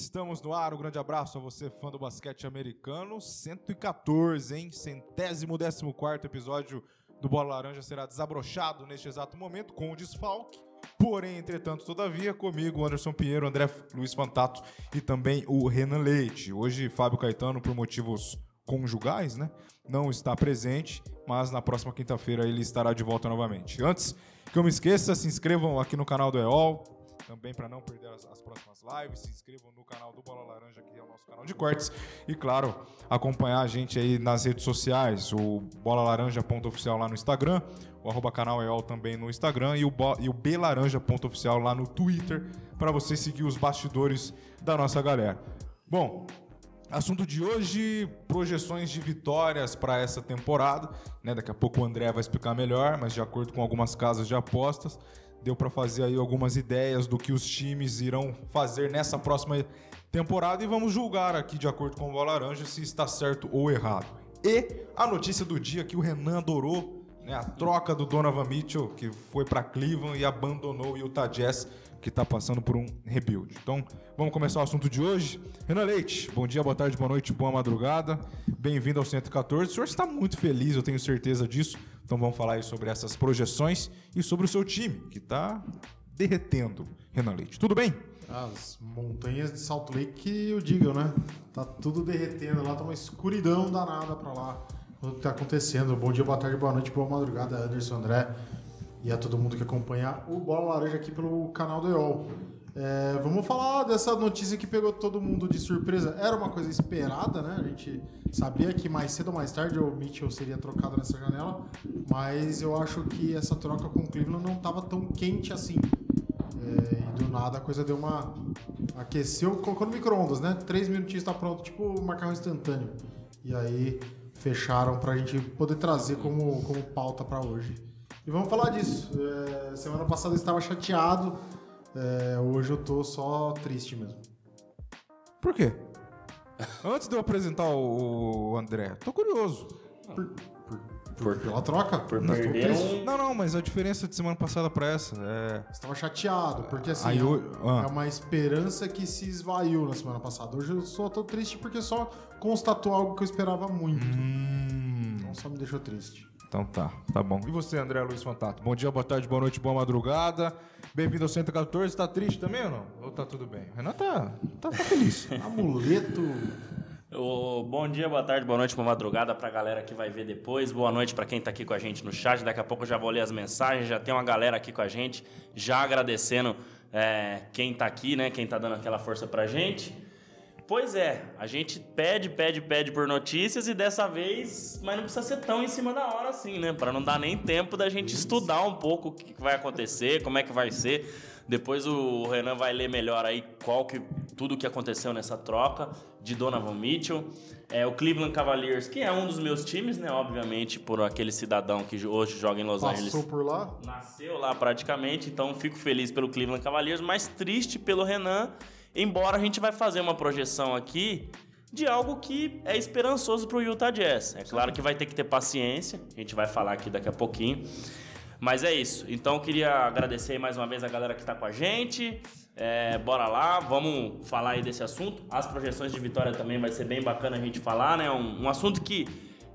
Estamos no ar. Um grande abraço a você, fã do basquete americano. 114, hein? Centésimo décimo quarto episódio do Bola Laranja será desabrochado neste exato momento com o desfalque. Porém, entretanto, todavia, comigo, Anderson Pinheiro, André Luiz Fantato e também o Renan Leite. Hoje, Fábio Caetano, por motivos conjugais, né? Não está presente, mas na próxima quinta-feira ele estará de volta novamente. Antes que eu me esqueça, se inscrevam aqui no canal do EOL, também para não perder as, as, próximas lives. Se inscrevam no canal do Bola Laranja, que é o nosso canal de cortes. E claro, acompanhar a gente aí nas redes sociais, o Bola Laranja.oficial lá no Instagram, o arroba canal EOL também no Instagram e o, o Belaranja.oficial lá no Twitter, para você seguir os bastidores da nossa galera. Bom, Assunto de hoje: projeções de vitórias para essa temporada. Né? Daqui a pouco o André vai explicar melhor, mas de acordo com algumas casas de apostas, deu para fazer aí algumas ideias do que os times irão fazer nessa próxima temporada e vamos julgar aqui de acordo com o Bola Laranja se está certo ou errado. E a notícia do dia que o Renan adorou, né, a troca do Donovan Mitchell, que foi para Cleveland e abandonou o Utah Jazz que está passando por um rebuild. Então, vamos começar o assunto de hoje. Renan Leite, bom dia, boa tarde, boa noite, boa madrugada. Bem-vindo ao 114. O senhor está muito feliz, eu tenho certeza disso. Então, vamos falar aí sobre essas projeções e sobre o seu time, que está derretendo. Renan Leite, tudo bem? As montanhas de Salt Lake eu digo, né? Tá tudo derretendo lá, tá uma escuridão danada para lá. O que tá acontecendo? Bom dia, boa tarde, boa noite, boa madrugada, Anderson André e a todo mundo que acompanha o Bola Laranja aqui pelo canal do EOL. É, vamos falar dessa notícia que pegou todo mundo de surpresa. Era uma coisa esperada, né? A gente sabia que mais cedo ou mais tarde o Mitchell seria trocado nessa janela, mas eu acho que essa troca com o Cleveland não estava tão quente assim. É, e do nada a coisa deu uma. aqueceu, colocou no micro-ondas, né? Três minutinhos está pronto, tipo macarrão instantâneo. E aí fecharam para a gente poder trazer como, como pauta para hoje. E vamos falar disso. É, semana passada eu estava chateado, é, hoje eu tô só triste mesmo. Por quê? Antes de eu apresentar o André, tô curioso. Por, por, pela troca? Por não, perder um... não, não, mas a diferença de semana passada para essa é. Você estava chateado, porque assim, Aí, eu... ah. é uma esperança que se esvaiu na semana passada. Hoje eu só tô triste porque só constatou algo que eu esperava muito. Hum. Então só me deixou triste. Então tá, tá bom. E você, André Luiz Fantato? Bom dia, boa tarde, boa noite, boa madrugada. Bem-vindo ao 114. Tá triste também ou não? Ou tá tudo bem? Renan tá, tá, tá feliz. Amuleto. O, bom dia, boa tarde, boa noite, boa madrugada pra galera que vai ver depois. Boa noite para quem tá aqui com a gente no chat. Daqui a pouco eu já vou ler as mensagens. Já tem uma galera aqui com a gente, já agradecendo é, quem tá aqui, né? Quem tá dando aquela força pra gente. Pois é, a gente pede, pede, pede por notícias e dessa vez, mas não precisa ser tão em cima da hora assim, né? Para não dar nem tempo da gente estudar um pouco o que vai acontecer, como é que vai ser. Depois o Renan vai ler melhor aí qual que tudo o que aconteceu nessa troca de Donovan Mitchell. É, o Cleveland Cavaliers, que é um dos meus times, né? Obviamente, por aquele cidadão que hoje joga em Los Passou Angeles. Passou por lá? Nasceu lá praticamente, então fico feliz pelo Cleveland Cavaliers, mas triste pelo Renan Embora a gente vai fazer uma projeção aqui de algo que é esperançoso para o Utah Jazz. É claro que vai ter que ter paciência, a gente vai falar aqui daqui a pouquinho. Mas é isso. Então queria agradecer mais uma vez a galera que está com a gente. É, bora lá, vamos falar aí desse assunto. As projeções de vitória também vai ser bem bacana a gente falar, né? Um, um assunto que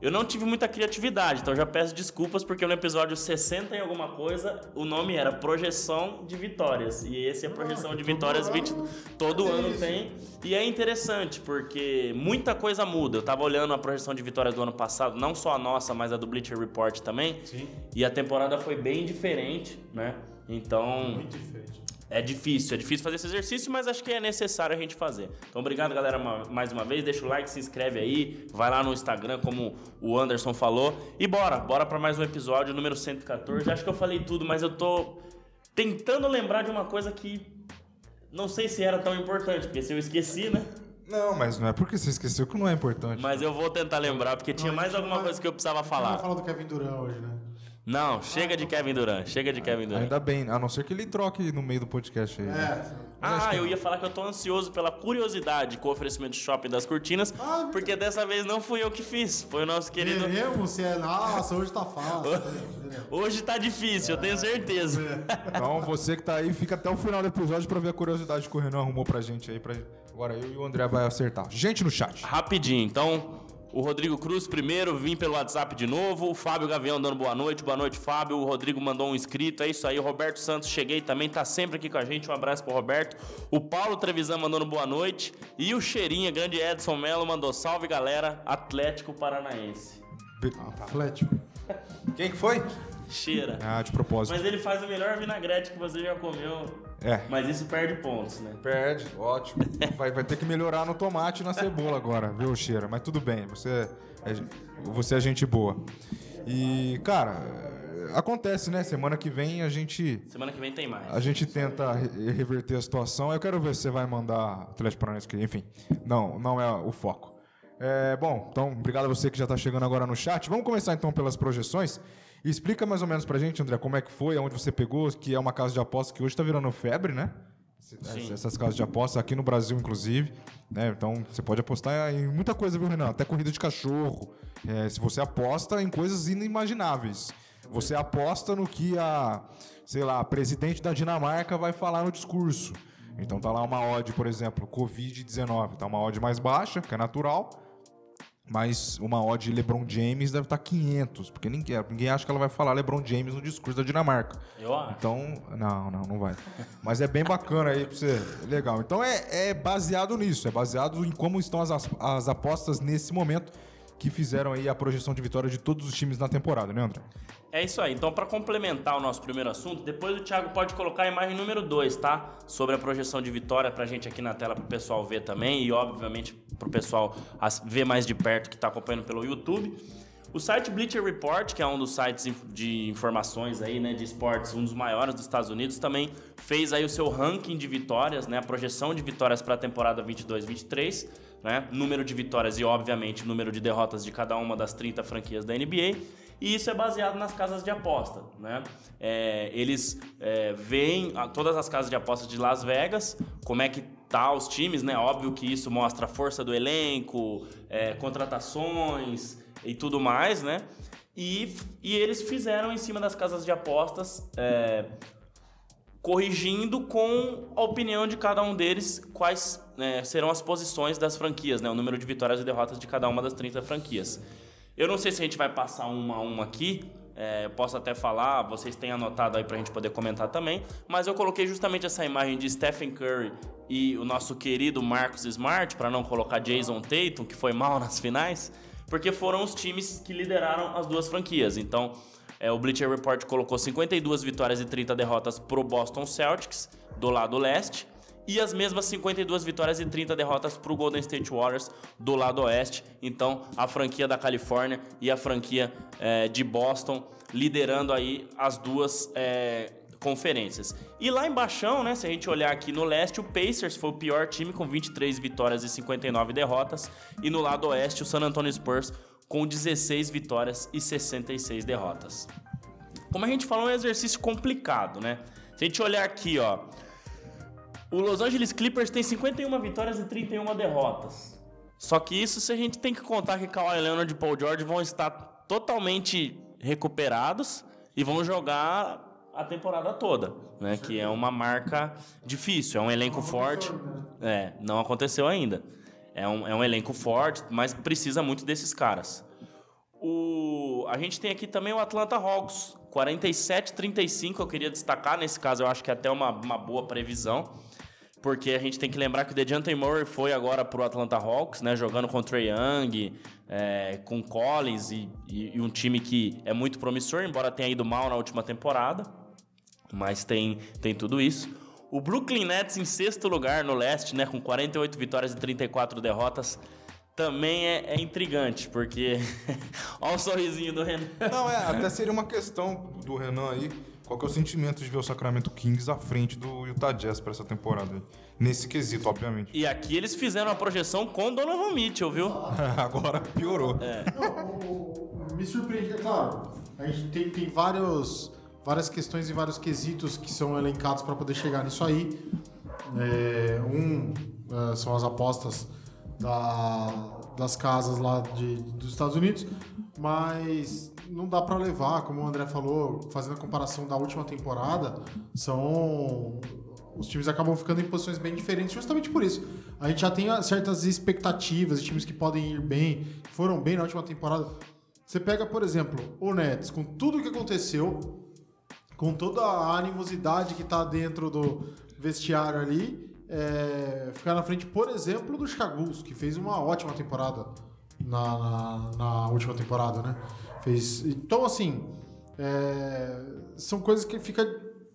eu não tive muita criatividade, então já peço desculpas porque no episódio 60 e alguma coisa o nome era Projeção de Vitórias. E esse é a projeção ah, de vitórias todo 20 ano, todo ano tem. E é interessante porque muita coisa muda. Eu tava olhando a projeção de vitórias do ano passado, não só a nossa, mas a do Bleacher Report também. Sim. E a temporada foi bem diferente, né? Então. Muito diferente. É difícil, é difícil fazer esse exercício, mas acho que é necessário a gente fazer. Então, obrigado, galera, mais uma vez. Deixa o like, se inscreve aí, vai lá no Instagram, como o Anderson falou. E bora, bora para mais um episódio, número 114. Acho que eu falei tudo, mas eu tô tentando lembrar de uma coisa que não sei se era tão importante, porque se eu esqueci, né? Não, mas não é porque você esqueceu que não é importante. Mas eu vou tentar lembrar, porque tinha mais alguma coisa que eu precisava falar. Vamos falar do Kevin Durant hoje, né? Não, chega de Kevin Durant, chega de Kevin Durant. Ainda bem, a não ser que ele troque no meio do podcast aí. Né? Ah, que eu ia falar que eu tô ansioso pela curiosidade com o oferecimento de shopping das cortinas, Ah, porque dessa vez não fui eu que fiz, foi o nosso querido. Veremos se é. Nossa, hoje tá fácil. Hoje tá difícil, eu tenho certeza. Então, você que tá aí, fica até o final do episódio pra ver a curiosidade que o Renan arrumou pra gente aí. Pra... Agora eu e o André vai acertar. Gente no chat. Rapidinho, então, o Rodrigo Cruz primeiro, vim pelo WhatsApp de novo, o Fábio Gavião dando boa noite, boa noite Fábio, o Rodrigo mandou um inscrito, é isso aí, o Roberto Santos cheguei também, tá sempre aqui com a gente, um abraço pro Roberto, o Paulo Trevisan mandando boa noite, e o Cheirinha, grande Edson Melo, mandou salve galera, Atlético Paranaense. Atlético. Quem que foi? Cheira. Ah, de propósito. Mas ele faz o melhor vinagrete que você já comeu, É. mas isso perde pontos, né? Perde, ótimo. Vai, vai ter que melhorar no tomate e na cebola agora, viu, Cheira? Mas tudo bem, você é, você é gente boa. E, cara, é, acontece, né? Semana que vem a gente Semana que vem tem mais. a gente tenta re- reverter a situação. Eu quero ver se você vai mandar Atlético Paranaense aqui. Enfim, não, não é o foco. É, bom, então, obrigado a você que já está chegando agora no chat. Vamos começar então pelas projeções. E explica mais ou menos pra gente, André, como é que foi, aonde você pegou, que é uma casa de aposta que hoje está virando febre, né? Sim. Essas casas de aposta aqui no Brasil, inclusive. Né? Então, você pode apostar em muita coisa, viu, Renan? Até corrida de cachorro. É, se você aposta em coisas inimagináveis. Você aposta no que a, sei lá, a presidente da Dinamarca vai falar no discurso. Então tá lá uma odd, por exemplo, Covid-19. Tá uma odd mais baixa, que é natural. Mas uma odd LeBron James deve estar 500, porque ninguém, ninguém acha que ela vai falar LeBron James no discurso da Dinamarca. Eu acho. Então, não, não, não vai. Mas é bem bacana aí pra você. Legal. Então é, é baseado nisso, é baseado em como estão as, as apostas nesse momento que fizeram aí a projeção de vitória de todos os times na temporada, né, André? É isso aí. Então, para complementar o nosso primeiro assunto, depois o Thiago pode colocar a imagem número 2, tá? Sobre a projeção de vitória pra gente aqui na tela, pro pessoal ver também e, obviamente, pro pessoal ver mais de perto que tá acompanhando pelo YouTube. O site Bleacher Report, que é um dos sites de informações aí, né, de esportes, um dos maiores dos Estados Unidos, também fez aí o seu ranking de vitórias, né, a projeção de vitórias para a temporada 22-23, né, número de vitórias e, obviamente, número de derrotas de cada uma das 30 franquias da NBA. E isso é baseado nas casas de aposta, né? É, eles é, veem todas as casas de apostas de Las Vegas, como é que tá os times, né? Óbvio que isso mostra a força do elenco, é, contratações e tudo mais, né? E, e eles fizeram em cima das casas de apostas, é, corrigindo com a opinião de cada um deles quais né, serão as posições das franquias, né? O número de vitórias e derrotas de cada uma das 30 franquias. Eu não sei se a gente vai passar uma a uma aqui. é, eu posso até falar, vocês têm anotado aí pra gente poder comentar também. Mas eu coloquei justamente essa imagem de Stephen Curry e o nosso querido Marcus Smart, para não colocar Jason Tatum, que foi mal nas finais, porque foram os times que lideraram as duas franquias. Então, é, o Bleacher Report colocou 52 vitórias e 30 derrotas pro Boston Celtics, do lado leste, e as mesmas 52 vitórias e 30 derrotas pro Golden State Warriors, do lado oeste. Então, a franquia da Califórnia e a franquia é, de Boston liderando aí as duas é, conferências. E lá embaixo, né, se a gente olhar aqui no leste, o Pacers foi o pior time com 23 vitórias e 59 derrotas, e no lado oeste, o San Antonio Spurs com 16 vitórias e 66 derrotas. Como a gente falou, é um exercício complicado, né? Se a gente olhar aqui, ó, o Los Angeles Clippers tem 51 vitórias e 31 derrotas. Só que isso se a gente tem que contar que Kawhi Leonard e Paul George vão estar totalmente recuperados e vão jogar a temporada toda, né? Que é uma marca difícil, é um elenco forte. É, não aconteceu ainda. É um, é um elenco forte, mas precisa muito desses caras. O, a gente tem aqui também o Atlanta Hawks, 47-35, eu queria destacar. Nesse caso, eu acho que é até uma, uma boa previsão. Porque a gente tem que lembrar que o DeJounte Murray foi agora pro Atlanta Hawks, né? Jogando com o Trae Young, é, com Collins e, e- e um time que é muito promissor, embora tenha ido mal na última temporada. Mas tem, tem tudo isso. O Brooklyn Nets em sexto lugar no leste, né? Com 48 vitórias e 34 derrotas. Também é, é intrigante, porque... Olha o sorrisinho do Renan. Não, é, até seria uma questão do Renan aí. Qual que é o sentimento de ver o Sacramento Kings à frente do Utah Jazz pra essa temporada aí? Nesse quesito, obviamente. E aqui eles fizeram a projeção com Donovan Mitchell, viu? Agora piorou. Não, o- o- o- me surpreende, é claro. A gente tem, tem vários, várias questões e vários quesitos que são elencados para poder chegar nisso aí. É, um é, são as apostas da, das casas lá de, dos Estados Unidos, mas não dá para levar, como o André falou, fazendo a comparação da última temporada, são os times acabam ficando em posições bem diferentes justamente por isso. A gente já tem certas expectativas de times que podem ir bem, foram bem na última temporada. Você pega, por exemplo, o Nets, com tudo que aconteceu, com toda a animosidade que está dentro do vestiário ali, é, ficar na frente, por exemplo, do Chicago Bulls, que fez uma ótima temporada na, na, na última temporada, né? Fez, então, assim, é, são coisas que fica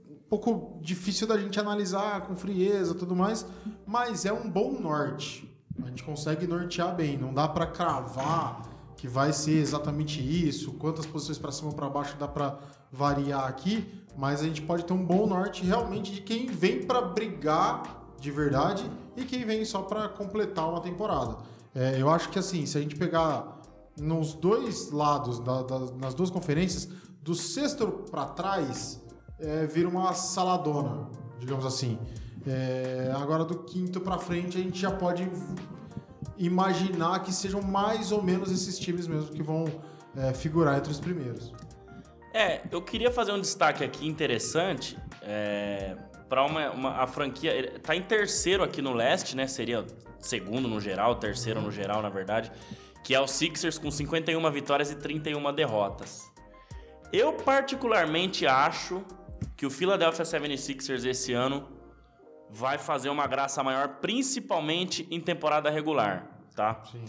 um pouco difícil da gente analisar com frieza tudo mais, mas é um bom norte. A gente consegue nortear bem, não dá para cravar que vai ser exatamente isso, quantas posições para cima ou para baixo dá para variar aqui, mas a gente pode ter um bom norte realmente de quem vem para brigar de verdade e quem vem só para completar uma temporada. É, eu acho que assim, se a gente pegar nos dois lados, da, da, nas duas conferências, do sexto para trás, é, vira uma saladona, digamos assim. É, agora do quinto para frente a gente já pode imaginar que sejam mais ou menos esses times mesmo que vão é, figurar entre os primeiros. É, eu queria fazer um destaque aqui interessante é, para uma, uma, a franquia. Tá em terceiro aqui no leste, né? Seria segundo no geral, terceiro no geral, na verdade. Que é o Sixers com 51 vitórias e 31 derrotas. Eu particularmente acho que o Philadelphia 76ers esse ano vai fazer uma graça maior, principalmente em temporada regular, tá? Sim.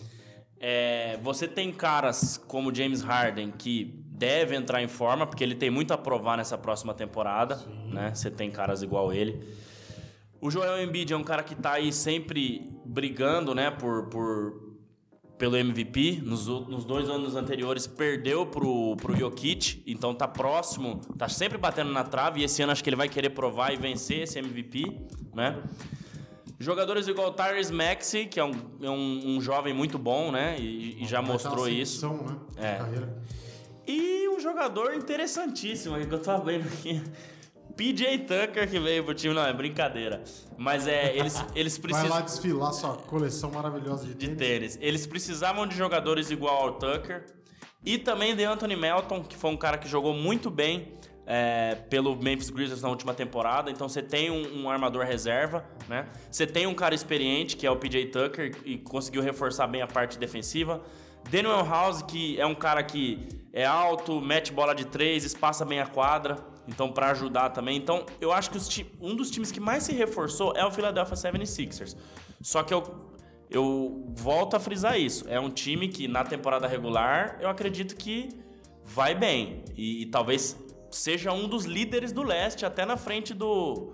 É, você tem caras como James Harden que deve entrar em forma, porque ele tem muito a provar nessa próxima temporada, Sim. né? Você tem caras igual ele. O Joel Embiid é um cara que está aí sempre brigando, né, por, por pelo MVP. Nos, nos dois anos anteriores perdeu pro, pro Jokic, então tá próximo, tá sempre batendo na trave. E esse ano acho que ele vai querer provar e vencer esse MVP, né? Jogadores igual o Tyrese Maxey, que é um, é um, um jovem muito bom, né? E, e já mostrou isso. Né? É. E um jogador interessantíssimo que eu tô vendo aqui. PJ Tucker que veio pro time, não, é brincadeira. Mas é, eles, eles precisam. Vai lá desfilar sua coleção maravilhosa de, de tênis. tênis. Eles precisavam de jogadores igual ao Tucker. E também de Anthony Melton, que foi um cara que jogou muito bem é, pelo Memphis Grizzlies na última temporada. Então você tem um, um, armador reserva, né? Você tem um cara experiente, que é o PJ Tucker, e conseguiu reforçar bem a parte defensiva. Daniel House, que é um cara que é alto, mete bola de três, espaça bem a quadra. Então, para ajudar também. Então, eu acho que um dos times que mais se reforçou é o Philadelphia 76ers. Só que eu, eu volto a frisar isso. É um time que, na temporada regular, eu acredito que vai bem. E, e talvez seja um dos líderes do leste, até na frente do,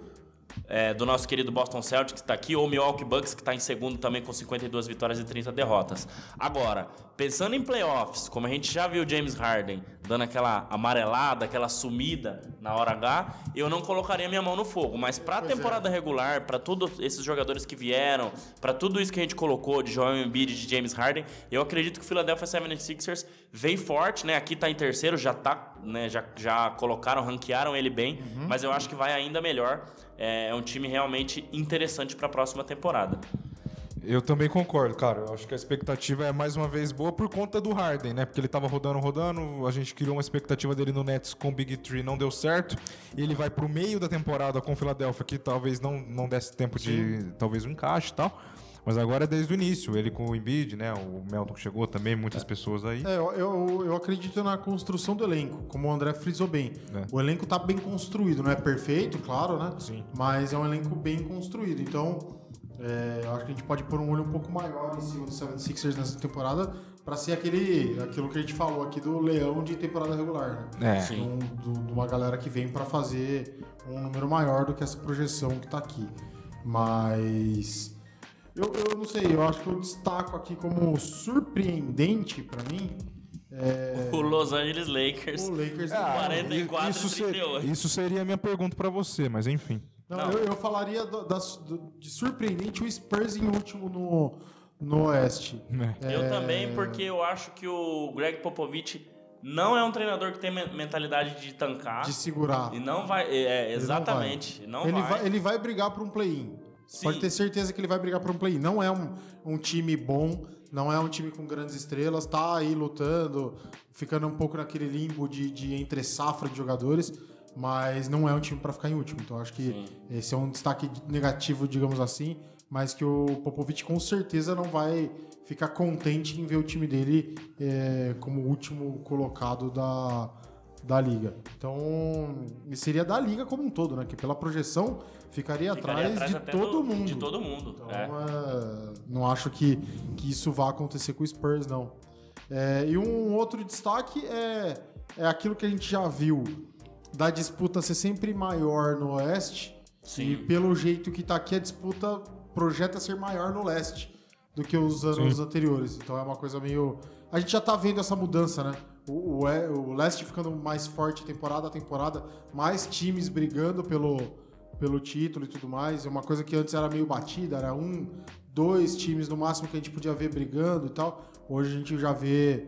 é, do nosso querido Boston Celtics, que está aqui, ou Milwaukee Bucks, que está em segundo também com 52 vitórias e 30 derrotas. Agora, pensando em playoffs, como a gente já viu James Harden dando aquela amarelada, aquela sumida na hora H, eu não colocaria minha mão no fogo. Mas para a é. temporada é. regular, para todos esses jogadores que vieram, para tudo isso que a gente colocou de Joel Embiid, de James Harden, eu acredito que o Philadelphia 76ers vem forte, né? Aqui está em terceiro, já tá, né? Já, já colocaram, ranquearam ele bem, uhum. mas eu acho que vai ainda melhor. É, é um time realmente interessante para a próxima temporada. Eu também concordo, cara. Eu acho que a expectativa é mais uma vez boa por conta do Harden, né? Porque ele tava rodando, rodando. A gente criou uma expectativa dele no Nets com o Big Tree, não deu certo. E ele vai pro meio da temporada com o Philadelphia, que talvez não, não desse tempo de. Sim. talvez um encaixe e tal. Mas agora é desde o início, ele com o Embiid, né? O Melton que chegou também, muitas pessoas aí. É, eu, eu acredito na construção do elenco, como o André frisou bem. É. O elenco tá bem construído, não é perfeito, claro, né? Sim. Mas é um elenco bem construído. Então, é, eu acho que a gente pode pôr um olho um pouco maior em cima do 76ers nessa temporada para ser aquele, aquilo que a gente falou aqui do leão de temporada regular, né? É. Sim. de uma galera que vem para fazer um número maior do que essa projeção que tá aqui. Mas eu, eu não sei, eu acho que eu destaco aqui como surpreendente para mim. É... O Los Angeles Lakers. O Lakers ah, 44 isso, ser, isso seria a minha pergunta para você, mas enfim. Não, não. Eu, eu, falaria do, do, de surpreendente o Spurs em último no, no Oeste. É. Eu também, porque eu acho que o Greg Popovich não é um treinador que tem mentalidade de tancar. De segurar. E não vai. É, exatamente. Não vai. Não ele, vai. vai. ele vai brigar para um play-in. Sim. pode ter certeza que ele vai brigar por um play-in. Não é um, um time bom, não é um time com grandes estrelas, tá aí lutando, ficando um pouco naquele limbo de, de entre safra de jogadores, mas não é um time para ficar em último. Então acho que Sim. esse é um destaque negativo, digamos assim, mas que o Popovich com certeza não vai ficar contente em ver o time dele é, como último colocado da, da liga. Então, e seria da liga como um todo, né? Que pela projeção ficaria, Ficaria atrás, de até todo do- mundo. De todo mundo. Então, é. é, não acho que, que isso vá acontecer com o Spurs, não. É, e um outro destaque é, é aquilo que a gente já viu da disputa ser sempre maior no Oeste. Sim. E pelo jeito que tá aqui, a disputa projeta ser maior no Leste do que os anos anteriores. Então é uma coisa meio. A gente já tá vendo essa mudança, né? O, o, é- o Leste ficando mais forte temporada a temporada, mais times brigando pelo, pelo título e tudo mais. É uma coisa que antes era meio batida, era um, dois times no máximo que a gente podia ver brigando e tal. Hoje a gente já vê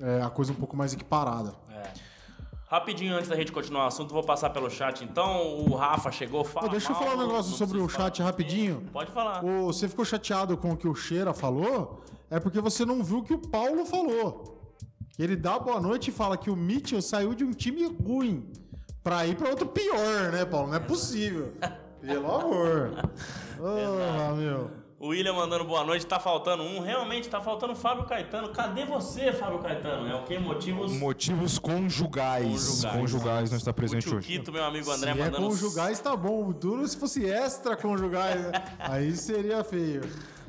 é, a coisa um pouco mais equiparada. É. Rapidinho antes da gente continuar o assunto, vou passar pelo chat. Então, o Rafa chegou, fala. Ô, deixa eu falar um negócio sobre o chat falar. rapidinho. Pode falar. Ô, você ficou chateado com o que o Cheira falou? É porque você não viu o que o Paulo falou. Ele dá boa noite e fala que o Mitchell saiu de um time ruim pra ir pra outro pior, né, Paulo? Não é possível. Pelo amor. Ah, meu. O William mandando boa noite, tá faltando um. Realmente, tá faltando o Fábio Caetano. Cadê você, Fábio Caetano? É o quê? Motivos. Motivos conjugais. Conjugais. Conjugais, não está O presente hoje. Chuquito, meu amigo André, Se é mandando. conjugais, tá bom. O duro se fosse extra conjugais, né? Aí seria feio.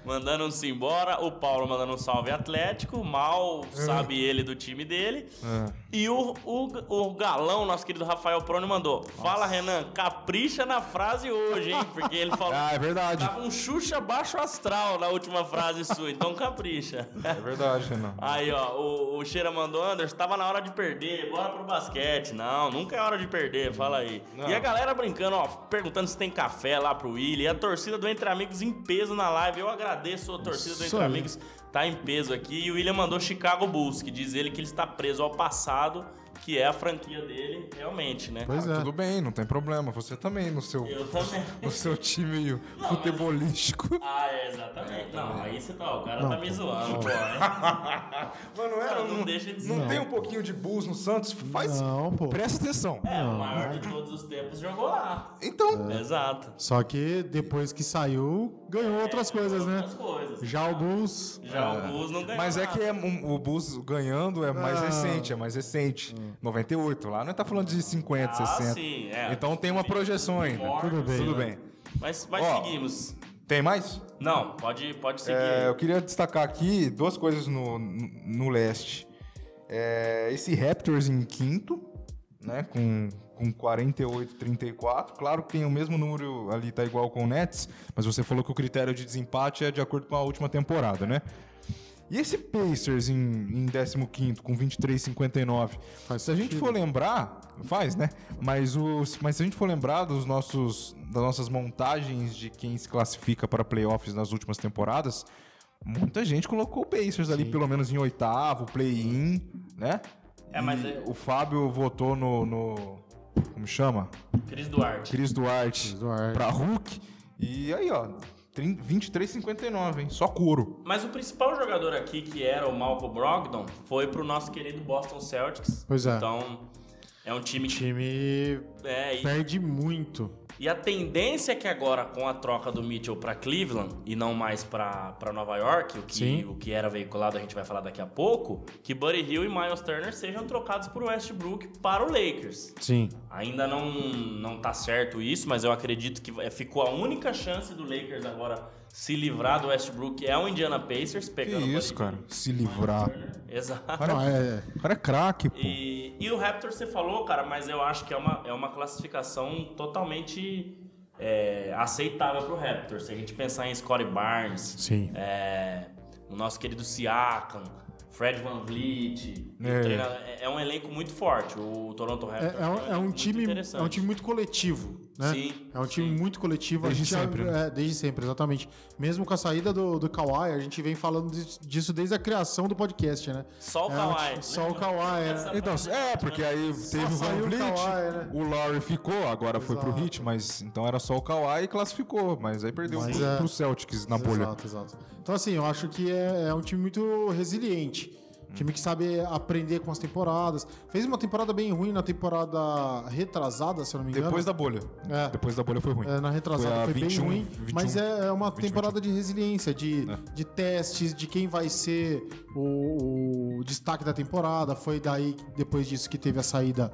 Mandando-se embora, o Paulo mandando um salve Atlético, mal sabe ele do time dele. É. E o, o, o galão, nosso querido Rafael Prone, mandou: Fala, Renan, capricha na frase hoje, hein? Porque ele falou. Ah, é verdade. Tava um Xuxa baixo astral na última frase sua, então capricha. É verdade, Renan. Aí, ó, o, o Cheira mandou, Anderson, tava na hora de perder, bora pro basquete. Não, nunca é hora de perder, fala aí. Não. E a galera brincando, ó, perguntando se tem café lá pro Willi. E a torcida do Entre Amigos em peso na live. Eu agradeço a torcida do Isso Entre aí. Amigos, tá em peso aqui. E o William mandou Chicago Bulls, que diz ele que ele está preso ao passado, que é a franquia dele, realmente, né? Pois é. Tudo bem, não tem problema. Você também, no seu, Eu também. no seu time futebolístico. Ah, é, exatamente. Não, aí você tá, o cara Não, tá me zoando, pô. né? Mano, é, Não, não, não deixa de não tem um pouquinho de Bulls no Santos? Faz. Não, pô. Presta atenção. É, o maior de todos os tempos jogou lá. Então, Exato. Só que depois que saiu, ganhou outras coisas, né? Outras coisas. Já o Bulls. Já o Bulls não ganhou mas é nada. que é, o Bulls ganhando é mais Ah. recente, é mais recente. 98. Lá não tá falando de 50, Ah, 60. sim, é. Então tem uma projeção ainda. Mortos, Tudo bem. Tudo né? bem. Mas, mas Ó, seguimos. Tem mais? Não, pode, pode seguir. É, eu queria destacar aqui duas coisas no, no, no leste. É, esse Raptors em quinto, né, com, com 48, 34. Claro que tem o mesmo número ali, tá igual com o Nets, mas você falou que o critério de desempate é de acordo com a última temporada, né? E esse Pacers em, em 15 com 23,59? Faz Se a gente sentido. for lembrar, faz, né? Mas, os, mas se a gente for lembrar dos nossos, das nossas montagens de quem se classifica para playoffs nas últimas temporadas, muita gente colocou o Pacers ali pelo menos em oitavo, play-in, né? É, mas E é- o Fábio votou no, no- como chama? Cris Duarte. Cris Duarte, Cris Duarte. para Hulk. E aí, ó, 30 23,59, hein? Só couro. Mas o principal jogador aqui, que era o Malcolm Brogdon, foi pro nosso querido Boston Celtics. Pois é. Então, é um time O que... time É, e, perde muito. E a tendência é que agora, com a troca do Mitchell pra Cleveland, e não mais pra Nova York, o que, Sim. o que era veiculado a gente vai falar daqui a pouco, que Buddy Hill e Miles Turner sejam trocados por Westbrook para o Lakers. Sim. Ainda não, não tá certo isso, mas eu acredito que vai- ficou a única chance do Lakers agora se livrar do Westbrook é o Indiana Pacers, Que pegando o isso, cara? Se livrar. Exato. Cara, é, O cara é craque, pô. E, e o Raptors você falou, cara, mas eu acho que é uma, é uma classificação totalmente é, aceitável pro Raptors. Se a gente pensar em Scottie Barnes, sim. é, o nosso querido Siakam, Fred Van Vliet, É. treina- é, é um elenco muito forte, o Toronto É, Raptors. é um, elenco é um time, é um time muito coletivo. Né? Sim, É um time sim. muito coletivo. a Desde sempre, né? é, desde sempre, exatamente. Mesmo com a saída do, do Kawhi, a gente vem falando dis- disso desde a criação do podcast, né? Só o É, Kawhi. Só o Kawhi, Essa é. Então, é, porque aí teve o Van o Vliet, Kawhi, né? o Lowry ficou, agora foi pro Exato. Heat, mas então era só o Kawhi e classificou, mas aí perdeu Mas pro, é- pro Celtics na bolha. Exato, exato. Então, assim, eu acho que é, é um time muito resiliente. Time que sabe aprender com as temporadas. Fez uma temporada bem ruim na temporada retrasada, se eu não me engano. Depois da bolha. É. Depois da bolha foi ruim. É, na retrasada Foi foi, 21, bem ruim, 21, mas é, é uma 20, temporada de resiliência, de, É. de testes, de quem vai ser o, o destaque da temporada. Foi daí, depois disso, que teve a saída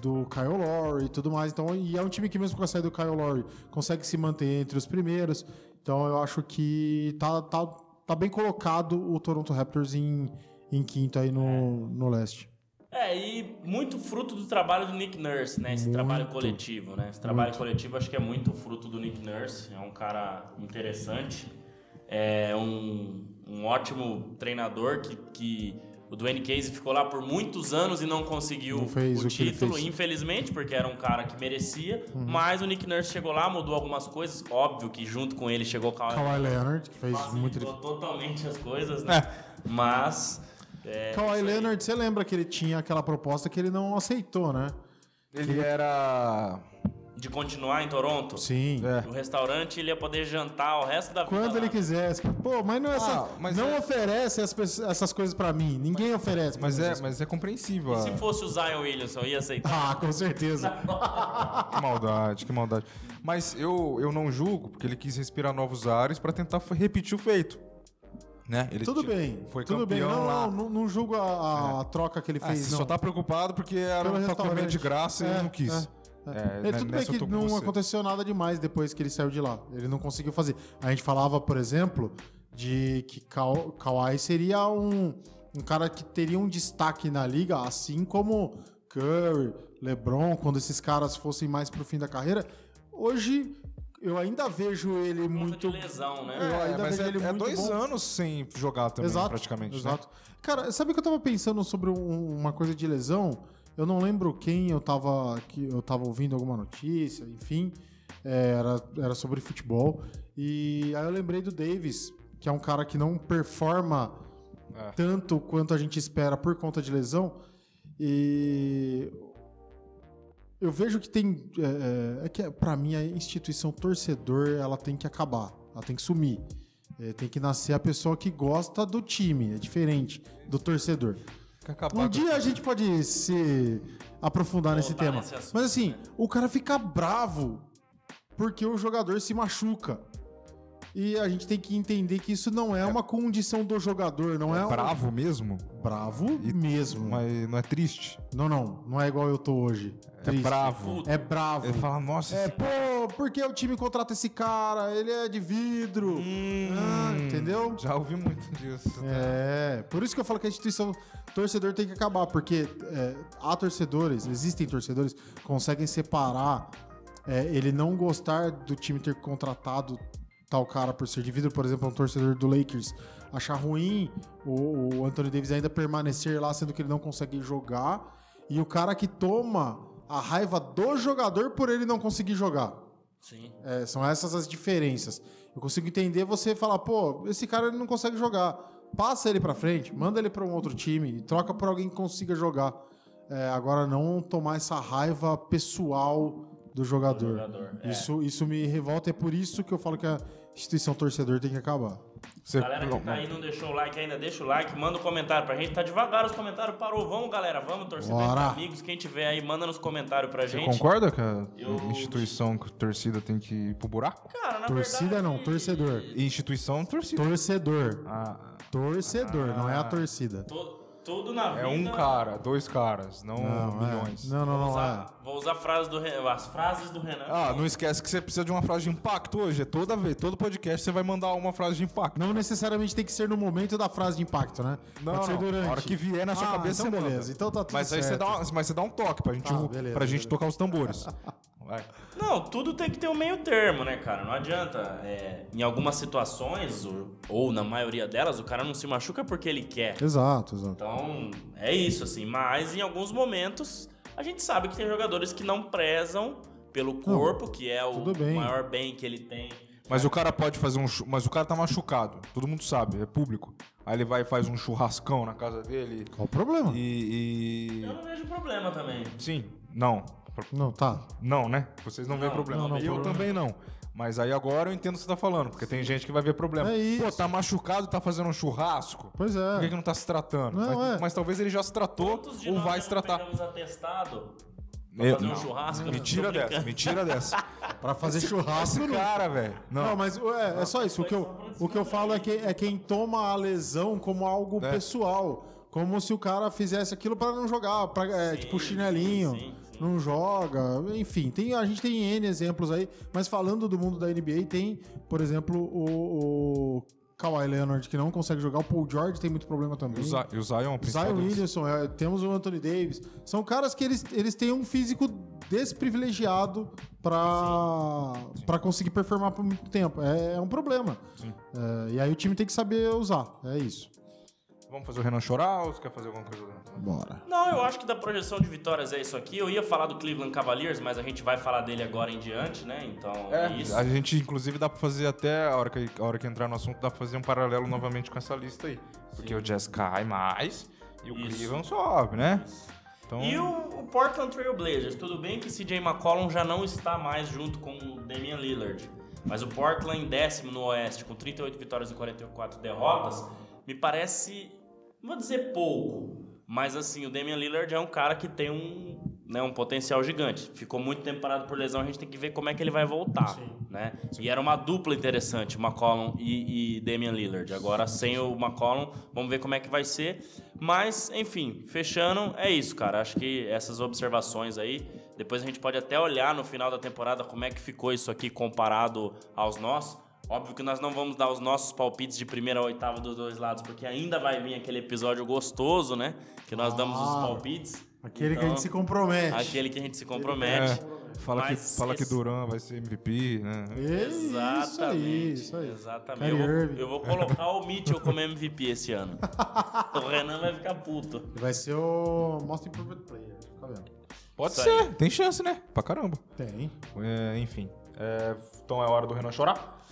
do Kyle Lowry e tudo mais. Então, e é um time que mesmo com a saída do Kyle Lowry consegue se manter entre os primeiros. Então eu acho que tá, tá, tá bem colocado o Toronto Raptors em, em quinto aí no, no leste. É, e muito fruto do trabalho do Nick Nurse, né? Esse trabalho coletivo, né? Esse trabalho coletivo acho que é muito fruto do Nick Nurse. É um cara interessante. É um, um ótimo treinador que, que o Dwayne Casey ficou lá por muitos anos e não conseguiu Não o o título. Uhum. infelizmente, porque era um cara que merecia. Mas o Nick Nurse chegou lá, mudou algumas coisas. Óbvio que junto com ele chegou o Kawhi Kawhi Leonard, que fez muito totalmente as coisas, né? Mas... É, Kawhi. Leonard, você lembra que ele tinha aquela proposta que ele não aceitou, né? Ele era. De continuar em Toronto? Sim. É. No restaurante ele ia poder jantar o resto da vida. Quando lá. ele quisesse. Pô, mas não, é essa, Ah, mas não é- oferece pessoas- essas coisas pra mim. Ninguém oferece. pra Mas é, mas é compreensível. E se fosse o Zion Williamson, ia aceitar? Ah, com certeza. Que maldade, que maldade. Mas eu, eu não julgo, porque ele quis respirar novos ares pra tentar repetir o feito. Né? Ele Tudo bem. Foi tudo bem. Não, lá. não, não, não julgo a, a troca que ele Ah, fez. você não. só tá preocupado porque era Pelo comer restaurante. de graça e É, ele não quis. é, É, É, né, tudo bem nessa eu que não você. aconteceu nada demais depois que ele saiu de lá. Ele não conseguiu fazer. A gente falava, por exemplo, de que Ka- Kawhi seria um, um cara que teria um destaque na liga, assim como Curry, LeBron, quando esses caras fossem mais pro fim da carreira. Hoje eu ainda vejo ele conta muito. de lesão, né? Eu É, ainda mas vejo é, ele é muito dois bom. anos sem jogar também, exato, praticamente. né? Exato. Cara, sabe que eu tava pensando sobre um- uma coisa de lesão? Eu não lembro quem eu tava, que eu tava ouvindo alguma notícia, enfim. é, era, era sobre futebol. E aí eu lembrei do Davis, que é um cara que não performa É. tanto quanto a gente espera por conta de lesão. E eu vejo que tem. É, é, é que para mim a instituição torcedor ela tem que acabar, ela tem que sumir. É, tem que nascer a pessoa que gosta do time, é diferente do torcedor. Um dia a gente pode se aprofundar nesse tema. assunto, Mas assim, né? o cara fica bravo porque o jogador se machuca. E a gente tem que entender que isso não é, uma condição do jogador, não é, É um- bravo mesmo, bravo mesmo. mas não é triste. Não, não, não é igual eu tô hoje. É Triste. bravo. É bravo. Ele fala, nossa, É, pô, por que o time contrata esse cara? Ele é de vidro. Hum, Ah, entendeu? Já ouvi muito disso. É, por isso que eu falo que a instituição torcedor tem que acabar, porque é, há torcedores, existem torcedores que conseguem separar é, ele não gostar do time ter contratado tal cara por ser de vidro, por exemplo, um torcedor do Lakers achar ruim o, o Anthony Davis ainda permanecer lá, sendo que ele não consegue jogar, e o cara que toma a raiva do jogador por ele não conseguir jogar. Sim. É, são essas as diferenças. Eu consigo entender você falar, pô, esse cara ele não consegue jogar. Passa ele pra frente, manda ele pra um outro time e troca por alguém que consiga jogar. É, agora não tomar essa raiva pessoal do jogador. jogador, é. Isso, isso me revolta, é por isso que eu falo que a instituição torcedor tem que acabar. Você, Galera que tá aí não deixou o like ainda, deixa o like, manda um comentário pra gente. Tá devagar os comentários, parou. Vamos, galera, vamos, torcedores, Bora. amigos, quem tiver aí, manda nos comentários pra Você gente. concorda que a Eu- instituição que torcida tem que ir pro buraco? Cara, na Torcida verdade, não, torcedor. Instituição, torcida. Torcedor. Ah, Torcedor, não é a Ah. torcida. to- tudo na vida. é um cara, dois caras, não, Não, é. milhões. Não, não, Vou não é. usar, vou usar frase do Renan- as frases do Renan. Ah, não esquece que você precisa de uma frase de impacto hoje. É toda vez, todo podcast você vai mandar uma frase de impacto. Não necessariamente tem que ser no momento da frase de impacto, né? Não, Pode ser não. durante. A hora que vier na sua Ah, cabeça, então você manda. beleza. Então tá tudo Mas aí você certo. dá, uma, mas você dá um toque pra gente, Tá, beleza, pra gente beleza. tocar os tambores. Vai. Não, tudo tem que ter um meio termo, né, cara? Não adianta. é, em algumas situações, ou, ou na maioria delas, o cara não se machuca porque ele quer. Exato, exato. Então, é isso, assim. Mas em alguns momentos, a gente sabe que tem jogadores que não prezam pelo corpo, que é o bem. maior bem que ele tem. Mas o cara pode fazer um. Mas o cara tá machucado. Todo mundo sabe, é público. Aí ele vai e faz um churrascão na casa dele. Qual o problema? E. e- Eu não vejo problema também. Sim, não. Não, tá. Não, né? Vocês não, veem Não, problema. não, não, eu problema. também não. Mas aí agora eu entendo o que você tá falando, porque tem gente que vai ver problema. É isso. Pô, tá machucado, tá fazendo um churrasco. Pois Por que, é. que não tá se tratando? Não, mas, é. mas talvez ele já se tratou ou nós vai já se tratar. pegamos atestado pra Eu- fazer um churrasco? Me tira dessa, me tira dessa. Pra fazer churrasco. Esse cara, velho. Não, Não, mas é, é só isso. O que eu, o que eu falo é, que, é quem toma a lesão como algo É. pessoal. Como se o cara fizesse aquilo pra não jogar, pra, é, Sim, tipo chinelinho, sim, sim. não joga, enfim, tem, a gente tem N exemplos aí, mas falando do mundo da NBA, tem, por exemplo, o, o Kawhi Leonard que não consegue jogar, o Paul George tem muito problema E também. o, Za- e o Zion, principal Zion. Williamson, é, temos o Anthony Davis. São caras que eles, eles têm um físico desprivilegiado pra pra conseguir performar por muito tempo. É, é um problema. Sim. É, e aí o time tem que saber usar. É isso. Vamos fazer o Renan chorar ou você quer fazer alguma coisa? Bora. Não, eu acho que da projeção de vitórias é isso aqui. Eu ia falar do Cleveland Cavaliers, mas a gente vai falar dele agora em diante, né? Então é, É, isso. a gente inclusive dá pra fazer até a hora, que, a hora que entrar no assunto, dá pra fazer um paralelo novamente com essa lista aí. Porque o Jazz cai mais e o Isso. Cleveland sobe, né? Então, E o, o Portland Trail Blazers, tudo bem que CJ McCollum já não está mais junto com o Damian Lillard, mas o Portland em décimo no Oeste, com 38 vitórias e 44 derrotas, me parece, não vou dizer pouco, mas assim, o Damian Lillard é um cara que tem um, né, um potencial gigante. Ficou muito tempo parado por lesão, a gente tem que ver como é que ele vai voltar, né? E era uma dupla interessante, McCollum e, e Damian Lillard. Agora, sem o McCollum, vamos ver como é que vai ser. Mas, enfim, fechando, é isso, cara. Acho que essas observações aí, depois a gente pode até olhar no final da temporada como é que ficou isso aqui comparado aos nossos. Óbvio que nós não vamos dar os nossos palpites de primeira a oitava dos dois lados, porque ainda vai vir aquele episódio gostoso, né? Que nós damos os Claro. palpites. Aquele que a Então, gente se compromete. Aquele que a gente se compromete. é, fala, que, fala que esse- Duran vai ser MVP, né? Isso aí, isso aí. Exatamente. Eu vou, eu vou colocar o Mitchell como MVP esse ano. o Renan vai ficar puto. Vai ser o Most Improved Player. Fica vendo. Pode Isso ser, aí. tem chance, né? Pra caramba. Tem. É, enfim. É, então é hora do Renan chorar?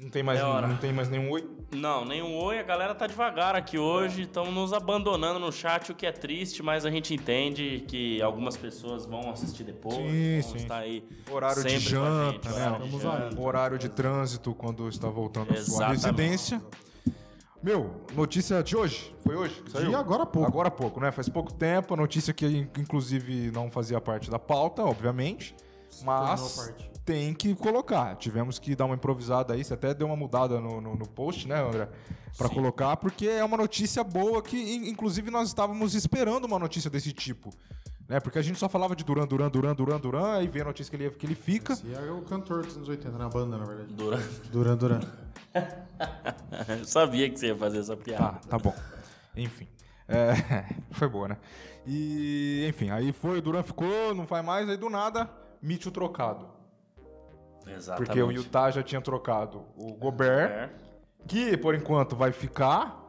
Não tem mais, É não tem mais nenhum oi? Não, nenhum oi. A galera tá devagar aqui hoje. Estão nos abandonando no chat, o que é triste, mas a gente entende que algumas pessoas vão assistir depois. Sim, vão sim, estar aí Horário de janta, gente, né? horário de janta. Horário de trânsito quando está voltando à sua Exatamente. residência. Meu, notícia de hoje. Foi hoje que saiu? De agora há pouco. Agora há pouco, né? Faz pouco tempo. A notícia que in- inclusive não fazia parte da pauta, obviamente. Mas. Tem que colocar. Tivemos que dar uma improvisada aí. Você até deu uma mudada no, no, no post, né, André? Pra Sim. colocar, porque é uma notícia boa que, in- inclusive, nós estávamos esperando uma notícia desse tipo. Né? Porque a gente só falava de Duran, Duran, Duran, Duran, Duran, aí vê a notícia que ele, que ele fica. Esse é o cantor dos anos 80, na banda, na verdade. Durante- Duran Duran. Eu sabia que você ia fazer essa Tá, piada. tá bom. Enfim. É, foi boa, né? E, enfim, aí foi, o Duran ficou, não vai mais, aí do nada, Mitchell trocado. Exatamente. Porque o Utah já tinha trocado o Gobert, É. que por enquanto vai ficar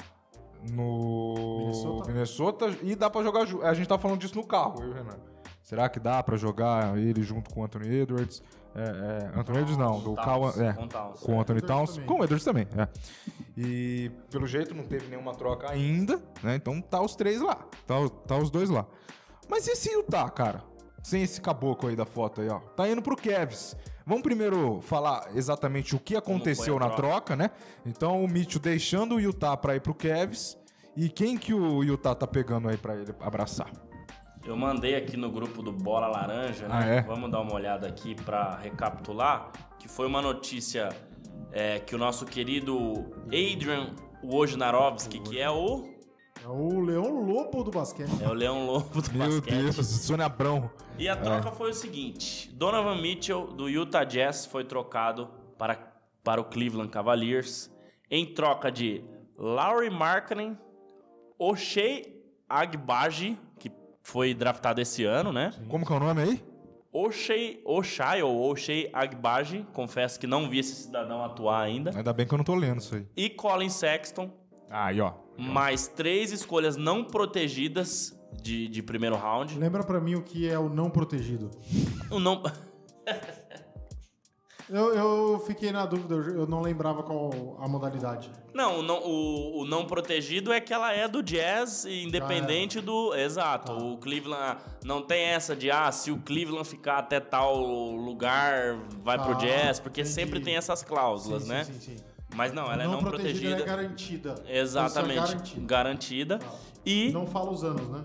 no Minnesota. Minnesota, e dá pra jogar. A gente tá falando disso no carro, eu e o Renan. Será que dá pra jogar ele junto com o Anthony Edwards? É, é, Anthony Edwards não, do Towns, Cal, é, com Towns. com o Anthony Edwards Towns, também. com o Edwards também, é. E pelo jeito não teve nenhuma troca ainda, né? Então tá os três lá, tá, o- tá os dois lá. Mas e esse Utah, cara? Sem esse caboclo aí da foto aí, ó. Tá indo pro Cavs. Vamos primeiro falar exatamente o que aconteceu na troca, né? Então o Mitchell deixando o Utah pra ir pro Cavs. E quem que o Utah tá pegando aí pra ele abraçar? Eu mandei aqui no grupo do Bola Laranja, né? Ah, é? Vamos dar uma olhada aqui para recapitular, que foi uma notícia é, que o nosso querido Adrian Wojnarowski, que é o o Leão Lobo do basquete. é o Leão Lobo do Meu basquete. Deus, Sônia Abrão. E a troca foi o seguinte: Donovan Mitchell do Utah Jazz foi trocado para, para o Cleveland Cavaliers em troca de Laurie Markkinen, O'Shea Agbaji, que foi draftado esse ano, né? Como que é o nome aí? O'Shea, O'Shea ou O'Shea Agbaji, confesso que não vi esse cidadão atuar ainda, Ainda bem que eu não tô lendo isso aí. e Colin Sexton, Aí, ó. Mais três escolhas não protegidas de, de primeiro round. Lembra pra mim o que é o não protegido. O não... Eu, eu fiquei na dúvida, eu não lembrava qual a modalidade. Não, o não, o, o não protegido é que ela é do Jazz, independente do. Exato. Tá. O Cleveland não tem essa de, ah, se o Cleveland ficar até tal lugar, vai pro Ah, Jazz, porque entendi. sempre tem essas cláusulas, Sim, né? Sim, sim, sim. Mas não, ela é não protegida. Ela é garantida. Exatamente. É garantida. garantida. Tá. E Não fala os anos, né?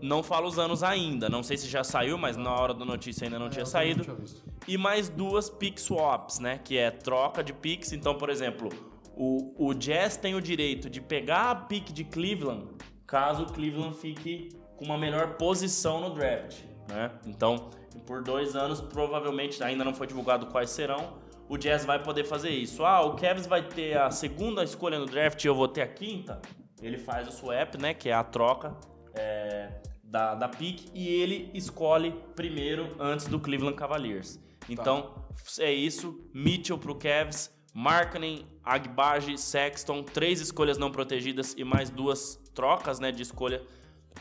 não fala os anos ainda. Não sei se já saiu, mas na hora da notícia ainda não É, tinha saído. tinha visto. E mais duas pick swaps, né? Que é troca de picks. Então, por exemplo, o, o Jazz tem o direito de pegar a pick de Cleveland caso o Cleveland fique com uma melhor posição no draft, né? Então, por dois anos, provavelmente, ainda não foi divulgado quais serão, o Jazz vai poder fazer isso. Ah, o Cavs vai ter a segunda escolha no draft e eu vou ter a quinta. Ele faz o swap, né? Que é a troca é, da, da pick e ele escolhe primeiro antes do Cleveland Cavaliers. Então, é isso. Mitchell pro Cavs, Markkanen, Agbaji, Sexton, três escolhas não protegidas e mais duas trocas, né, de escolha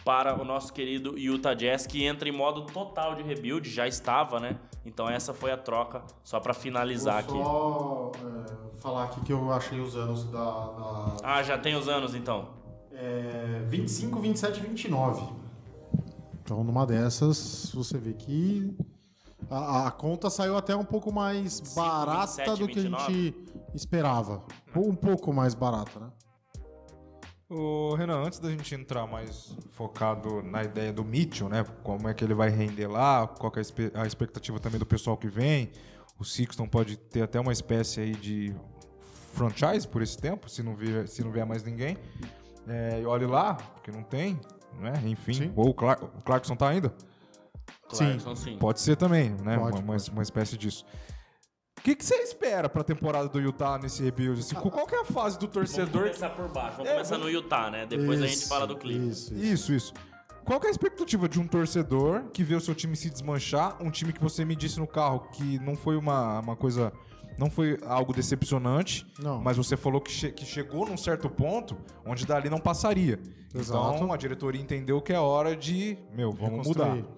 para o nosso querido Utah Jazz, que entra em modo total de rebuild, já estava, né? Então essa foi a troca, só para finalizar aqui. Vou só é, falar aqui que eu achei os anos da, da Ah, já tem os anos então. é, 25, 27 e 29. Então, numa dessas, você vê que a, a conta saiu até um pouco mais 5, barata 27, do que a 29. gente esperava. Um pouco mais barata, né? Ô, Renan, antes da gente entrar mais focado na ideia do Mitchell, né? Como é que ele vai render lá, qual que é a expectativa também do pessoal que vem. O Sixton pode ter até uma espécie aí de franchise por esse tempo, se não vier, se não vier mais ninguém. É, e olhe lá, porque não tem, né? Enfim. Sim. Ou o, Clar- o Clarkson tá ainda? Clarkson, sim. Pode ser também, né? Pode, uma, uma- uma espécie disso. O que, que você espera pra temporada do Utah nesse rebuild? Assim, qual que é a fase do Vamos torcedor começar por baixo, vamos É, começar no Utah, né? Depois a gente Isso, fala do Cleveland. Isso, isso. Isso, isso. Qual que é a expectativa de um torcedor que vê o seu time se desmanchar? Um time que você me disse no carro que não foi uma, uma coisa. Não foi algo decepcionante, Não. mas você falou que, che- que chegou num certo ponto onde dali não passaria. Exato. Então a diretoria entendeu que é hora de. Meu, vamos mudar. Reconstruir.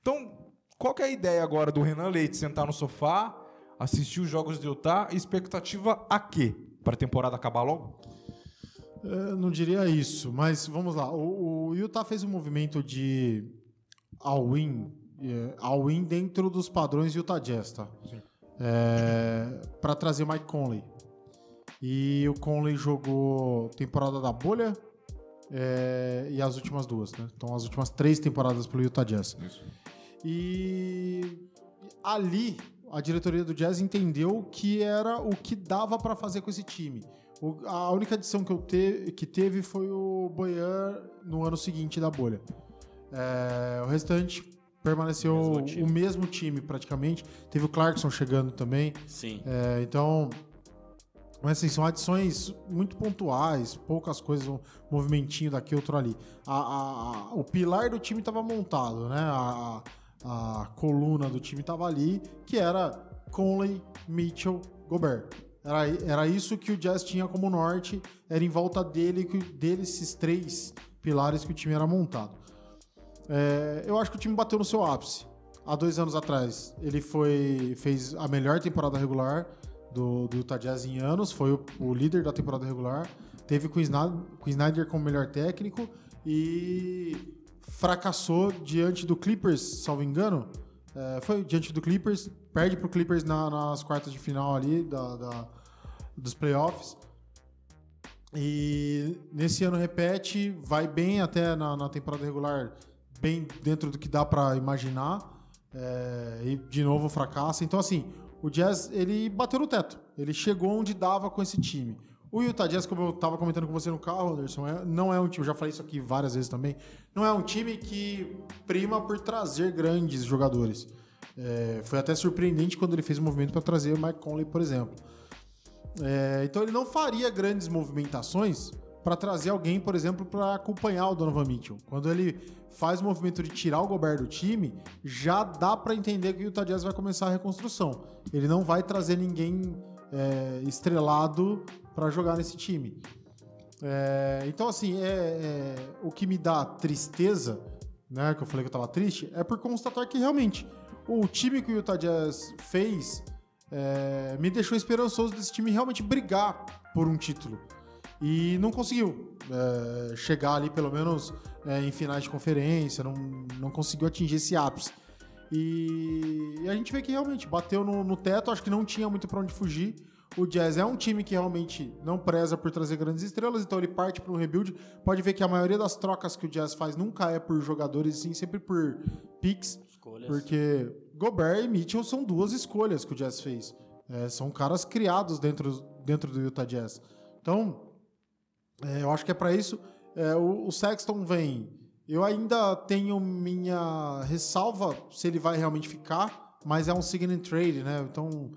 Então, qual que é a ideia agora do Renan Leite? Sentar no sofá, assistir os jogos de Utah, expectativa a quê? Para a temporada acabar logo? Eu não diria isso, mas vamos lá. O, o Utah fez um movimento de all-in, eh, all-in dentro dos padrões Utah Jazz, tá? Sim. para trazer Mike Conley. E o Conley jogou temporada da bolha eh, e as últimas duas, né? Então as últimas três temporadas pelo Utah Jazz. Isso. E ali a diretoria do Jazz entendeu que era o que dava para fazer com esse time. O- a única adição que, eu te, que teve foi o Boyan no ano seguinte da bolha. É, o restante permaneceu Mesmo o mesmo time praticamente. Teve o Clarkson chegando também. Sim. É, então, mas assim, são adições muito pontuais, poucas coisas, um movimentinho daqui, outro ali. A- a- a- o pilar do time estava montado, né? A, a- coluna do time estava ali, que era Conley, Mitchell, Gobert. Era, era isso que o Jazz tinha como norte, era em volta dele, que, desses três pilares que o time era montado. É, eu acho que o time bateu no seu ápice. Há dois anos atrás, ele foi fez a melhor temporada regular do, do Utah Jazz em anos, foi o, o líder da temporada regular. Teve com o Snyder como melhor técnico e fracassou diante do Clippers, salvo engano. É, foi diante do Clippers, perde pro Clippers na- nas quartas de final ali da, da- dos playoffs. E nesse ano repete, vai bem até na, na temporada regular, bem dentro do que dá pra imaginar. É, e de novo fracassa. Então, assim, o Jazz ele bateu no teto. Ele chegou onde dava com esse time. O Utah Jazz, como eu tava comentando com você no carro, Anderson, é- não é um time, eu já falei isso aqui várias vezes também, não é um time que prima por trazer grandes jogadores. É, foi até surpreendente quando ele fez o movimento para trazer o Mike Conley, por exemplo. É, então ele não faria grandes movimentações para trazer alguém, por exemplo, para acompanhar o Donovan Mitchell. Quando ele faz o movimento de tirar o Gobert do time, já dá para entender que o Utah Jazz vai começar a reconstrução. Ele não vai trazer ninguém é, estrelado para jogar nesse time. É, então, assim, é, é, o que me dá tristeza, né, que eu falei que eu tava triste, é por constatar que realmente o time que o Utah Jazz fez é, me deixou esperançoso desse time realmente brigar por um título. E não conseguiu é, chegar ali, pelo menos é, em finais de conferência, não, não conseguiu atingir esse ápice. E, e a gente vê que realmente bateu no, no teto, acho que não tinha muito para onde fugir. O Jazz é um time que realmente não preza por trazer grandes estrelas, então ele parte para um rebuild. Pode ver que a maioria das trocas que o Jazz faz nunca é por jogadores, sim, sempre por picks. Escolhas. Porque Gobert e Mitchell são duas escolhas que o Jazz fez. É, são caras criados dentro, dentro do Utah Jazz. Então, é, eu acho que é para isso. É, o, o Sexton vem. Eu ainda tenho minha ressalva se ele vai realmente ficar, mas é um sign and trade, né? Então,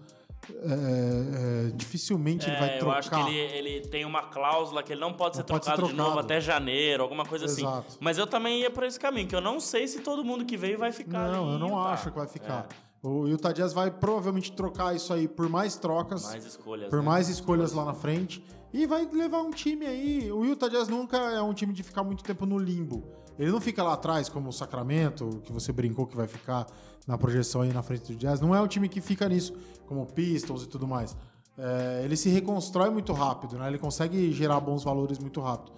é, é, dificilmente ele vai É, eu trocar. acho que ele, ele tem uma cláusula que ele não pode ser Não pode ser trocado de novo trocado. até janeiro, alguma coisa assim. Exato. Mas eu também ia por esse caminho, que eu não sei se todo mundo que veio vai ficar Não, ali eu não Utah. acho que vai ficar. É, O Utah Jazz vai provavelmente trocar isso aí por mais trocas. mais escolhas. por né? mais escolhas lá na frente. E vai levar um time aí. O Utah Jazz nunca é um time de ficar muito tempo no limbo. Ele não fica lá atrás, como o Sacramento, que você brincou que vai ficar na projeção aí na frente do Jazz. Não é um time que fica nisso, como o Pistons e tudo mais. É, ele se reconstrói muito rápido, né? Ele consegue gerar bons valores muito rápido.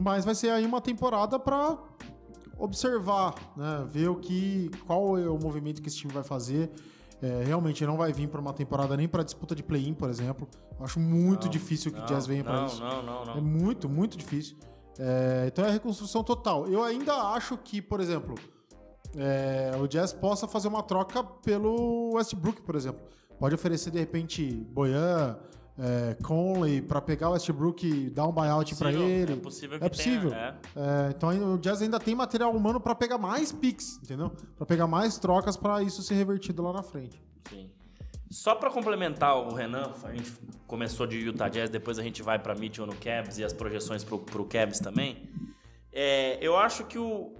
Mas vai ser aí uma temporada para observar, né? Ver o que, qual é o movimento que esse time vai fazer. É, realmente não vai vir para uma temporada nem para disputa de play-in, por exemplo. Eu acho muito Não, difícil que não, o Jazz venha para isso. Não, não, não. É muito, muito difícil. É, então é reconstrução total. Eu ainda acho que, por exemplo, é, o Jazz possa fazer uma troca pelo Westbrook, por exemplo. Pode oferecer, de repente, Boyan, é, Conley, para pegar o Westbrook e dar um buyout para ele. É possível que É possível. tenha. é. É, então o Jazz ainda tem material humano para pegar mais picks, entendeu? Para pegar mais trocas para isso ser revertido lá na frente. Sim. Só pra complementar o Renan, a gente começou de Utah Jazz, depois a gente vai pra Mitchell no Cavs e as projeções pro, pro Cavs também. É, eu acho que o,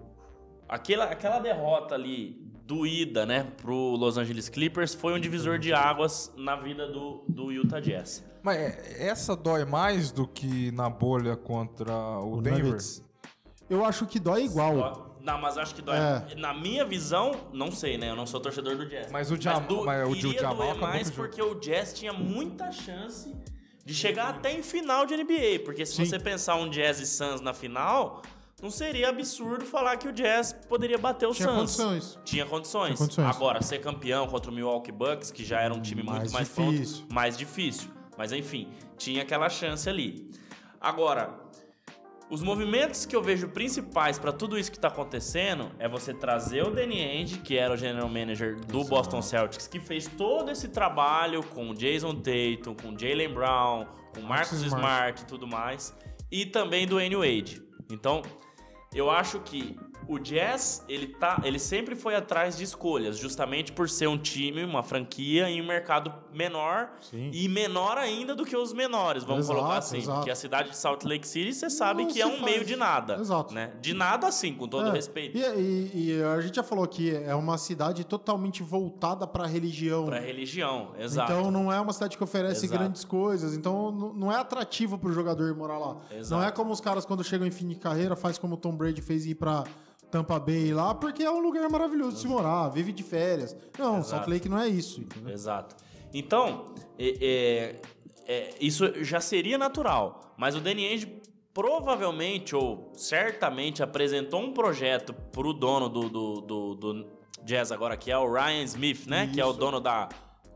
aquela, aquela derrota ali doída, né, pro Los Angeles Clippers foi um divisor de águas na vida do, do Utah Jazz. Mas é, essa dói mais do que na bolha contra o, O Denver? Nuggets. Eu acho que dói igual. Dó- Não, mas acho que dói. É. Na minha visão, não sei, né? Eu não sou torcedor do Jazz. Mas o Jam- do- mas o iria Jamal doer mais o porque o Jazz tinha muita chance de chegar até em final de NBA. Porque se Sim. você pensar um Jazz e Suns na final, não seria absurdo falar que o Jazz poderia bater o Tinha Suns. condições. Tinha condições. Tinha condições. Agora, ser campeão contra o Milwaukee Bucks, que já era um time muito Mais mais difícil. pronto, mais difícil. Mas enfim, tinha aquela chance ali. Agora, os movimentos que eu vejo principais para tudo isso que tá acontecendo é você trazer o Danny Ainge, que era o general manager do Boston Celtics, que fez todo esse trabalho com o Jason Tatum, com o Jalen Brown, com o Marcus Smart. Smart e tudo mais, e também do N Wade. Então, eu acho que o Jazz, ele, tá, ele sempre foi atrás de escolhas, justamente por ser um time, uma franquia em um mercado menor Sim. e menor ainda do que os menores, vamos Exato, colocar assim. exato. Porque a cidade de Salt Lake City, você sabe Não que é um faz. meio de nada. Exato. Né? De nada assim, com todo É, respeito. E, e- e a gente já falou que é uma cidade totalmente voltada para religião. Pra religião, exato. Então não é uma cidade que oferece Exato. grandes coisas. Então não é atrativo pro jogador ir morar lá. Exato. Não é como os caras quando chegam em fim de carreira faz como o Tom Brady fez ir pra Tampa Bay lá, porque é um lugar maravilhoso de se morar, vive de férias. Não, Exato. Salt Lake não é isso, entendeu? Exato. Então, é- é- é, isso já seria natural. Mas o Danny Ainge provavelmente ou certamente apresentou um projeto pro dono do, do, do, do Jazz agora, que é o Ryan Smith, né? Que é o Isso. dono da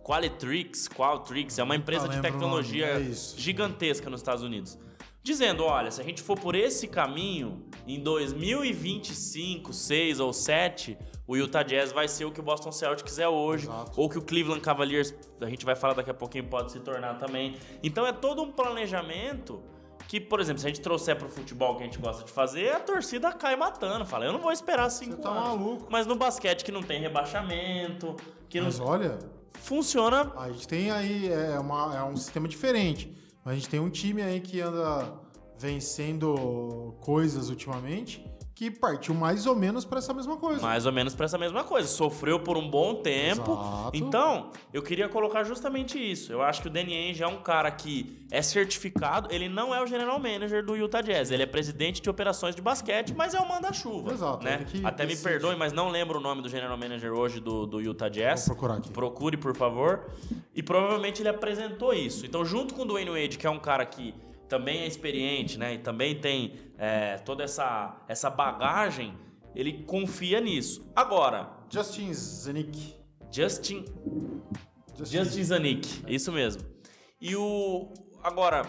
Qualitrix. Qualtrics é uma empresa de o tecnologia é isso. gigantesca nos Estados Unidos. Dizendo, olha, se a gente for por esse caminho, em 2025, 6 ou 7, o Utah Jazz vai ser o que o Boston Celtics é hoje, Exato. ou que o Cleveland Cavaliers, a gente vai falar daqui a pouquinho, pode se tornar também. Então é todo um planejamento que, por exemplo, se a gente trouxer pro futebol que a gente gosta de fazer, a torcida cai matando, fala, eu não vou esperar cinco Você tá anos. maluco. Mas no basquete que não tem rebaixamento, que não Mas olha, funciona a gente tem aí é, uma, é um sistema diferente. A gente tem um time aí que anda vencendo coisas ultimamente que partiu mais ou menos para essa mesma coisa. Mais ou menos para essa mesma coisa. Sofreu por um bom tempo. Exato. Então, eu queria colocar justamente isso. Eu acho que o Danny Ainge é um cara que é certificado. Ele não é o general manager do Utah Jazz. Ele é presidente de operações de basquete, mas é o manda-chuva. Exato, Né? Até me decide. perdoe, mas não lembro o nome do general manager hoje do, do Utah Jazz. Vou procurar aqui. Procure, por favor. E provavelmente ele apresentou isso. Então, junto com o Dwayne Wade, que é um cara que também é experiente, né? E também tem é, toda essa, essa bagagem, ele confia nisso. Agora, Justin Zanik. Justin Justin Zanik, isso mesmo. E o. Agora,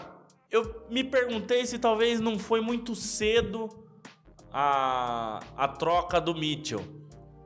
eu me perguntei se talvez não foi muito cedo a, a troca do Mitchell.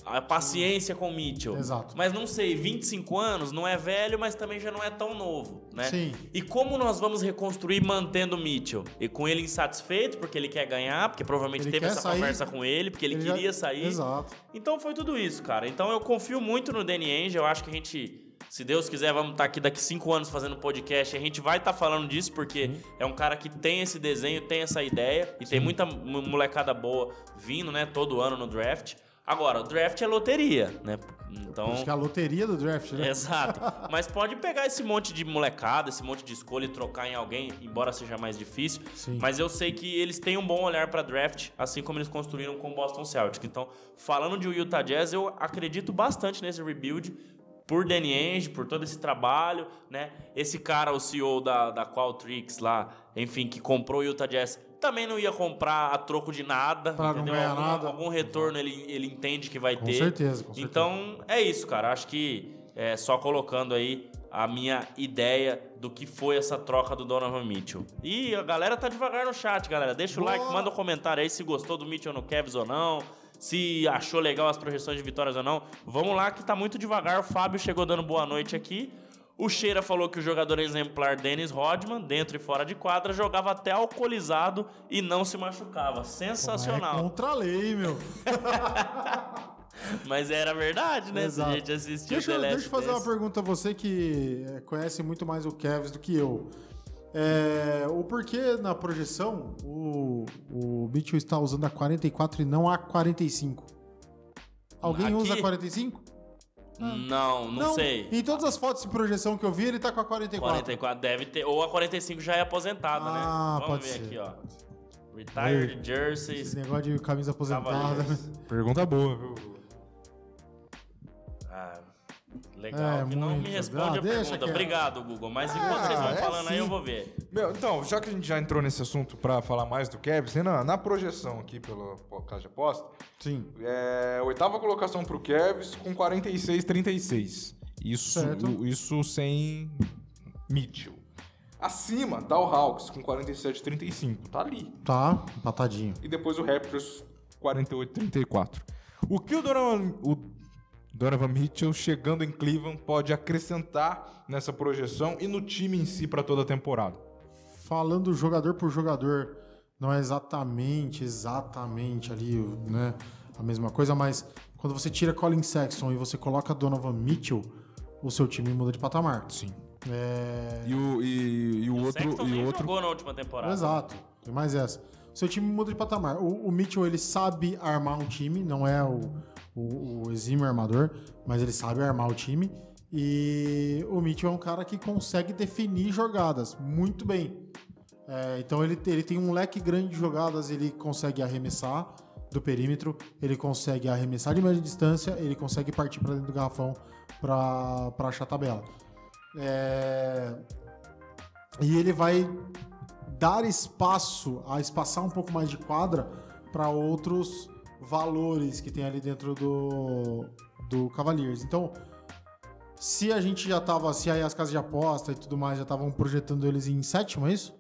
A paciência com o Mitchell. Exato. Mas não sei, 25 anos não é velho, mas também já não é tão novo, né? Sim. E como nós vamos reconstruir mantendo o Mitchell? E com ele insatisfeito, porque ele quer ganhar, porque provavelmente Ele teve essa sair. conversa com ele, porque ele, já- queria sair. Exato. Então foi tudo isso, cara. Então eu confio muito no Danny Ainge. Eu acho que a gente, se Deus quiser, vamos estar aqui daqui cinco anos fazendo podcast. E a gente vai estar falando disso porque é um cara que tem esse desenho, tem essa ideia e tem muita mo- molecada boa vindo, né, todo ano no draft. Agora, o draft é loteria, né? Então. Acho que é a loteria do draft, né? Exato. Mas pode pegar esse monte de molecada, esse monte de escolha e trocar em alguém, embora seja mais difícil. Sim. Mas eu sei que eles têm um bom olhar para draft, assim como eles construíram com o Boston Celtics. Então, falando de Utah Jazz, eu acredito bastante nesse rebuild por Danny Ainge, por todo esse trabalho, né? Esse cara, o CEO da, da Qualtrics lá, enfim, que comprou o Utah Jazz, também não ia comprar a troco de nada, Pra não entendeu? ganhar algum, nada. algum retorno ele, ele entende que vai Com ter. certeza, com certeza. Então, é isso, cara. Acho que é só colocando aí a minha ideia do que foi essa troca do Donovan Mitchell. E a galera tá devagar no chat, galera. Deixa o Boa. like, manda um comentário aí se gostou do Mitchell no Cavs ou não. Se achou legal as projeções de vitórias ou não. Vamos lá que tá muito devagar. O Fábio chegou dando boa noite aqui. O Cheira falou que o jogador exemplar Dennis Rodman, dentro e fora de quadra, jogava até alcoolizado e não se machucava. É Sensacional. contra a lei, meu. Mas era verdade, né? Exato. Se a gente assistiu Deixa, The deixa eu fazer uma pergunta a você que é, conhece muito mais o Cavs do que eu. É, o porquê na projeção o, o Mitchell está usando a 44 e não a 45? Alguém Aqui? usa a 45? Não, não, sei. Em todas as fotos de projeção que eu vi, ele tá com a 44. 44 deve ter. Ou a 45 já é aposentada, Ah, né? Vamos pode ver ser. aqui, ó. Retired jerseys. Esse negócio de camisa aposentada. Pergunta boa, viu? Ah, legal. É, que não muito. me responde Ah, a pergunta. Obrigado, Google. Mas enquanto Ah, vocês vão é falando aí, sim. eu vou ver. Meu, então, já que a gente já entrou nesse assunto pra falar mais do Cavs, Renan, na projeção aqui pelo de aposta, Sim. é, oitava colocação pro Cavs com 46-36. Isso, Certo. o- isso sem Mitchell. Acima tá o Hawks com 47-35. Tá ali. Tá, empatadinho. E depois o Raptors 48-34. O que o Donovan, o Donovan Mitchell chegando em Cleveland pode acrescentar nessa projeção e no time em si pra toda a temporada? Falando jogador por jogador, não é exatamente, exatamente ali, né, a mesma coisa, mas quando você tira Colin Sexton e você coloca Donovan Mitchell, o seu time muda de patamar. Sim. É... E o, e, e o O outro. Sexton E o outro jogou na última temporada. Exato, tem mais essa. O seu time muda de patamar. O, o Mitchell, ele sabe armar um time, não é o, o, o exímio armador, mas ele sabe armar o time. E o Mitchell é um cara que consegue definir jogadas muito bem. É, então ele, ele tem um leque grande de jogadas, ele consegue arremessar do perímetro, ele consegue arremessar de média distância, ele consegue partir para dentro do garrafão para achar a tabela. É, e ele vai dar espaço, a espaçar um pouco mais de quadra para outros valores que tem ali dentro do, do Cavaliers. Então, se a gente já tava, se aí as casas de aposta e tudo mais já estavam projetando eles em sétimo, é isso?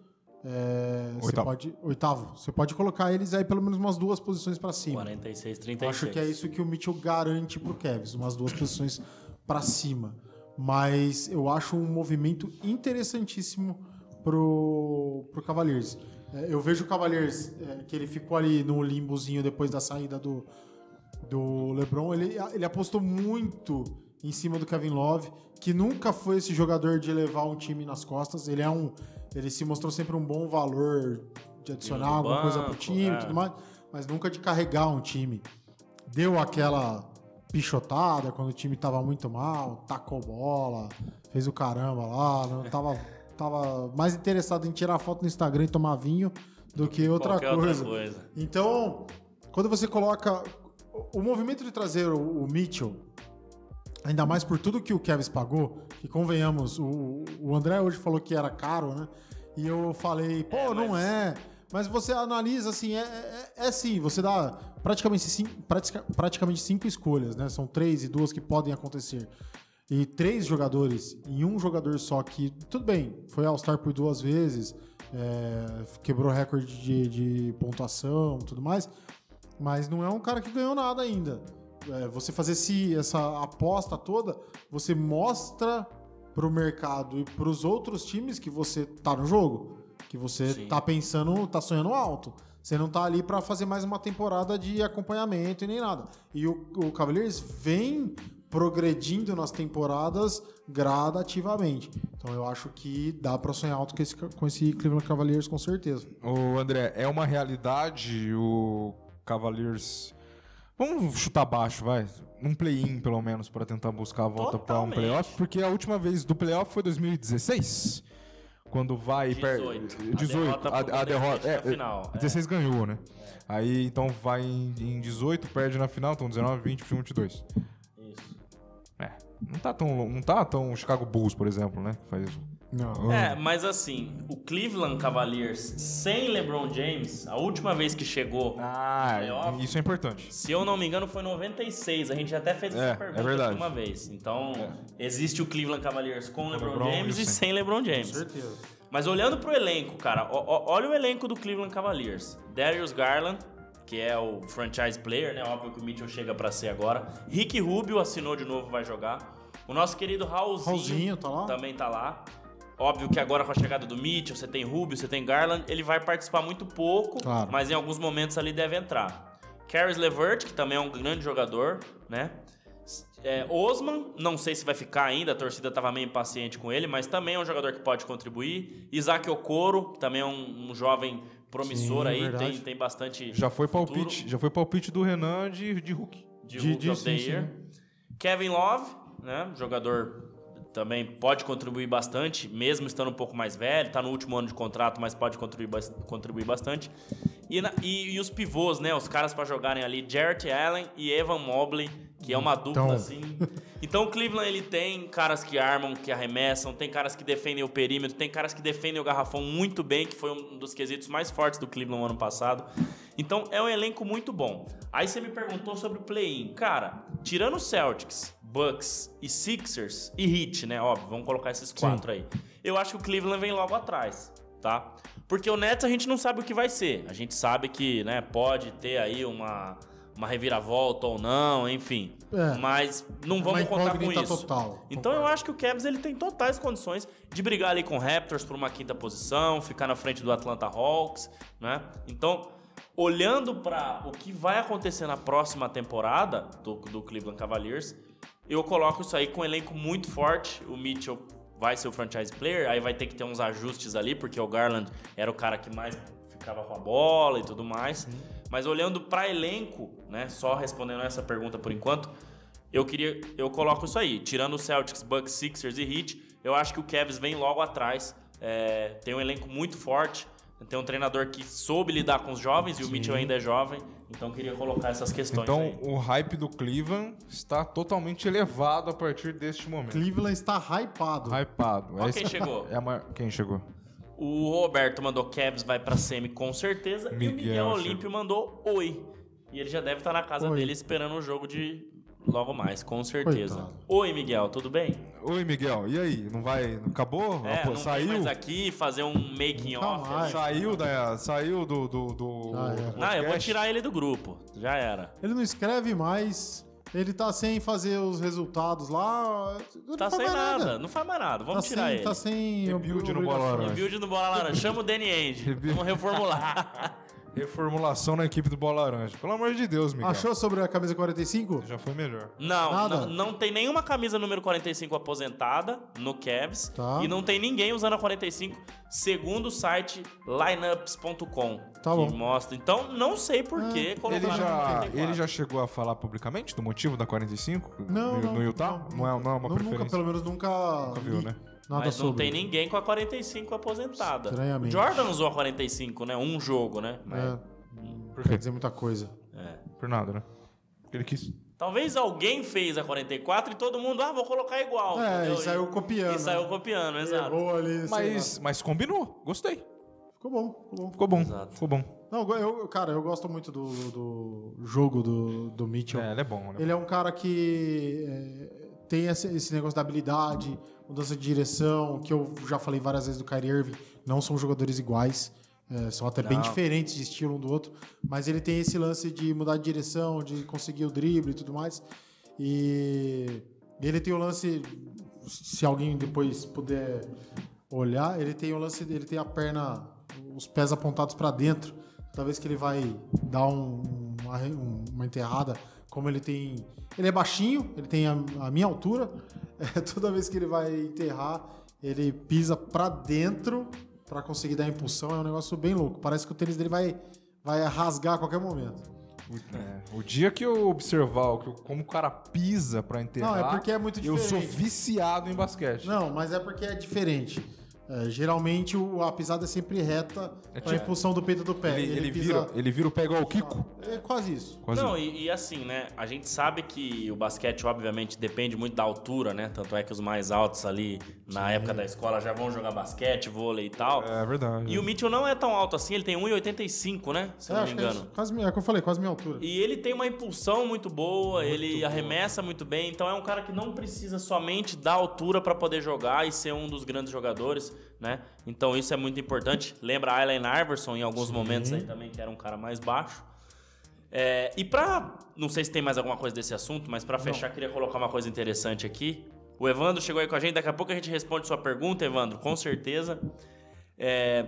É, você Oitavo. pode, oitavo. Você pode colocar eles aí pelo menos umas duas posições para cima. 46, Eu 36. Acho que é isso que o Mitchell garante pro Cavs, umas duas posições para cima. Mas eu acho um movimento interessantíssimo pro, pro Cavaliers. É, eu vejo o Cavaliers, é, que ele ficou ali no limbozinho depois da saída do, do LeBron, ele, ele apostou muito em cima do Kevin Love, que nunca foi esse jogador de levar um time nas costas. Ele é um, ele se mostrou sempre um bom valor de adicionar do alguma coisa pro banco, time é. tudo mais. mas nunca de carregar um time. Deu aquela pichotada quando o time tava muito mal, tacou bola, fez o caramba lá, não tava, tava mais interessado em tirar foto no Instagram e tomar vinho do que outra coisa. outra coisa. Então, quando você coloca o movimento de trazer o, Mitchell, ainda mais por tudo que o Kevin pagou, que convenhamos, o, o André hoje falou que era caro, né? E eu falei, pô, É, não mas- é. Mas você analisa assim, é, é, é sim, você dá praticamente, cin- pratica- praticamente cinco escolhas, né? São três e duas que podem acontecer. E três jogadores em um jogador só que, tudo bem, foi All-Star por duas vezes, é, quebrou recorde de, de pontuação tudo mais, mas não é um cara que ganhou nada ainda. É, você fazer esse, essa aposta toda, você mostra pro mercado e pros outros times que você tá no jogo, que você Sim. tá pensando, tá sonhando alto. Você não tá ali para fazer mais uma temporada de acompanhamento e nem nada. E o, o Cavaliers vem progredindo nas temporadas gradativamente. Então eu acho que dá para sonhar alto com esse, com esse Cleveland Cavaliers com certeza. Ô, André, é uma realidade o Cavaliers. Vamos chutar baixo, vai. Um play-in, pelo menos, pra tentar buscar a volta pra um playoff, porque a última vez do playoff foi 2016. Quando vai. per- 18. A 18. derrota A, a derrota. É, na final, é. 16 ganhou, né? Aí então vai em, em 18, perde na final, então 19, 20, 21, 22. É. Tá tão. Não tá tão Chicago Bulls, por exemplo, né? Faz. Não. É, mas assim, o Cleveland Cavaliers sem LeBron James, a última vez que chegou, Ah, Playoff. isso é importante. se eu não me engano, foi em 96. A gente até fez É, essa é pergunta verdade. aqui uma vez. Então, existe o Cleveland Cavaliers com LeBron, LeBron James e e sem. LeBron James. certeza. Mas olhando pro elenco, cara, ó- ó- olha o elenco do Cleveland Cavaliers. Darius Garland, que é o franchise player, né? Óbvio que o Mitchell chega pra ser agora. Rick Rubio assinou de novo, vai jogar. O nosso querido Raulzinho, Raulzinho tá lá? também tá lá. Óbvio que agora com a chegada do Mitchell, você tem Rubio, você tem Garland, ele vai participar muito pouco, Claro. mas em alguns momentos ali deve entrar. Caris LeVert, que também é um grande jogador, né? É, Osman, não sei se vai ficar ainda, a torcida estava meio impaciente com ele, mas também é um jogador que pode contribuir. Isaac Okoro, que também é um, um jovem promissor Sim, aí, verdade. tem, tem bastante. Já foi futuro palpite, já foi palpite do Renan de, de Hulk. de, De- Rookie de- of sim, sim. Kevin Love, né? Jogador também pode contribuir bastante, mesmo estando um pouco mais velho, tá no último ano de contrato, mas pode contribuir, contribuir bastante. E, na- e- e os pivôs, né? Os caras pra jogarem ali, Jarrett Allen e Evan Mobley, que é uma dupla Então. assim. Então o Cleveland ele tem caras que armam, que arremessam, tem caras que defendem o perímetro, tem caras que defendem o garrafão muito bem, que foi um dos quesitos mais fortes do Cleveland no ano passado. Então é um elenco muito bom. Aí você me perguntou sobre o play-in. Cara, tirando Celtics, Bucks e Sixers e Heat, né? Óbvio, vamos colocar esses quatro aí. Eu acho que o Cleveland vem logo atrás, tá? Porque o Nets a gente não sabe o que vai ser. A gente sabe que, né, pode ter aí uma, uma reviravolta ou não, enfim. É. Mas não vamos contar com isso. total. Então eu acho que o Cavs ele tem totais condições de brigar ali com o Raptors por uma quinta posição, ficar na frente do Atlanta Hawks, né? Então, olhando para o que vai acontecer na próxima temporada do, do Cleveland Cavaliers, eu coloco isso aí com um elenco muito forte. O Mitchell vai ser o franchise player, aí vai ter que ter uns ajustes ali, porque o Garland era o cara que mais ficava com a bola e tudo mais. Mas olhando para elenco, né, só respondendo essa pergunta por enquanto, eu queria, eu coloco isso aí. Tirando o Celtics, Bucks, Sixers e Heat, eu acho que o Cavs vem logo atrás. É, tem um elenco muito forte. Tem um treinador que soube lidar com os jovens e o Mitchell ainda é jovem. Então eu queria colocar essas questões Então aí. o hype do Cleveland está totalmente elevado a partir deste momento. Cleveland está hypado. Hypado. Ó É quem esse- chegou. É a maior- Quem chegou? O Roberto mandou Cavs vai pra semi com certeza. e o Miguel Miguel. Olímpio mandou oi. E ele já deve estar na casa Oi. dele esperando o jogo de logo mais, com certeza. Coitado. Oi, Miguel, tudo bem? Oi, Miguel. E aí? Não vai. Acabou? É, Ah, pô, não vem saiu? mais aqui fazer um making off. Saiu da. Saiu do. do, do, Já é. do Não, eu vou tirar ele do grupo. Já era. Ele não escreve mais. Ele tá sem fazer os resultados lá. Não Tá faz sem mais nada. Não faz mais nada. Vamos Tá tirar sem, ele. tá sem Rebuild no. Bola Laranja. Rebuild no Bola Laranja. Chama o Danny. Rebuild. Vamos reformular. Reformulação na equipe do Bola Laranja. Pelo amor de Deus, Miguel. Achou sobre a camisa 45? Já foi melhor. Não, Nada? não, não tem nenhuma camisa número 45 aposentada no Cavs Tá. e não tem ninguém usando a 45, segundo o site lineups.com, Tá que bom. mostra. Então, não sei por que Ele colocaram já, 44. ele já chegou a falar publicamente do motivo da 45 Não, no, não. no Utah? Não, é, não é uma Não, preferência. Nunca, pelo menos nunca, Nunca viu, li né? Nada Mas não sobre. tem ninguém com a 45 aposentada. Estranhamente. O Jordan usou a 45, né? Um jogo, né? É, Por quer dizer muita coisa. É. Por nada, né? Ele quis. Talvez alguém fez a 44 e todo mundo, ah, vou colocar igual. É, entendeu? e saiu copiando. E saiu copiando, exato. Errou ali, Mas, mas combinou. Gostei. Ficou bom, ficou bom. Ficou bom. Exato. Ficou bom. Não, eu, cara, eu gosto muito do, do jogo do, do Mitchell. É, ele é bom, né? Ele é um cara que é, tem esse, esse negócio da habilidade, mudança de direção, que eu já falei várias vezes do Kyrie Irving. Não são jogadores iguais, é, são até bem Não. diferentes de estilo um do outro, mas ele tem esse lance de mudar de direção, de conseguir o drible e tudo mais. E ele tem o lance, se alguém depois puder olhar, ele tem o lance, ele tem a perna, os pés apontados para dentro. Toda vez que ele vai dar um- uma, um- uma enterrada, como ele tem. Ele é baixinho, ele tem a, a minha altura. É, toda vez que ele vai enterrar, ele pisa para dentro para conseguir dar impulsão. É um negócio bem louco. Parece que o tênis dele vai, vai rasgar a qualquer momento. É, o dia que eu observar que- como o cara pisa pra enterrar, Não, é porque é muito eu sou diferente. viciado em basquete. Não, mas é porque é diferente. É, geralmente o- a pisada é sempre reta É tipo- impulsão do peito do pé. ele, ele, pisa- vira, ele vira o pé igual o Kiko. É quase isso. Quase. Não, e, e assim, né? A gente sabe que o basquete, obviamente, depende muito da altura, né? Tanto é que os mais altos ali na época da escola já vão jogar basquete, vôlei e tal. É verdade. E o Mitchell não é tão alto assim, ele tem 1,85, né? Se eu É, não me acho que é, engano. isso. quase, minha- é o que eu falei, quase minha altura. E ele tem uma impulsão muito boa, ele arremessa muito bem, então é um cara que não precisa somente da altura para poder jogar e ser um dos grandes jogadores, né? Então isso é muito importante. Lembra Allen Iverson em alguns Sim. momentos aí também, que era um cara mais baixo. É, e pra. Não sei se tem mais alguma coisa desse assunto, mas pra fechar, queria colocar uma coisa interessante aqui. O Evandro chegou aí com a gente, daqui a pouco a gente responde sua pergunta, Evandro, com certeza. É,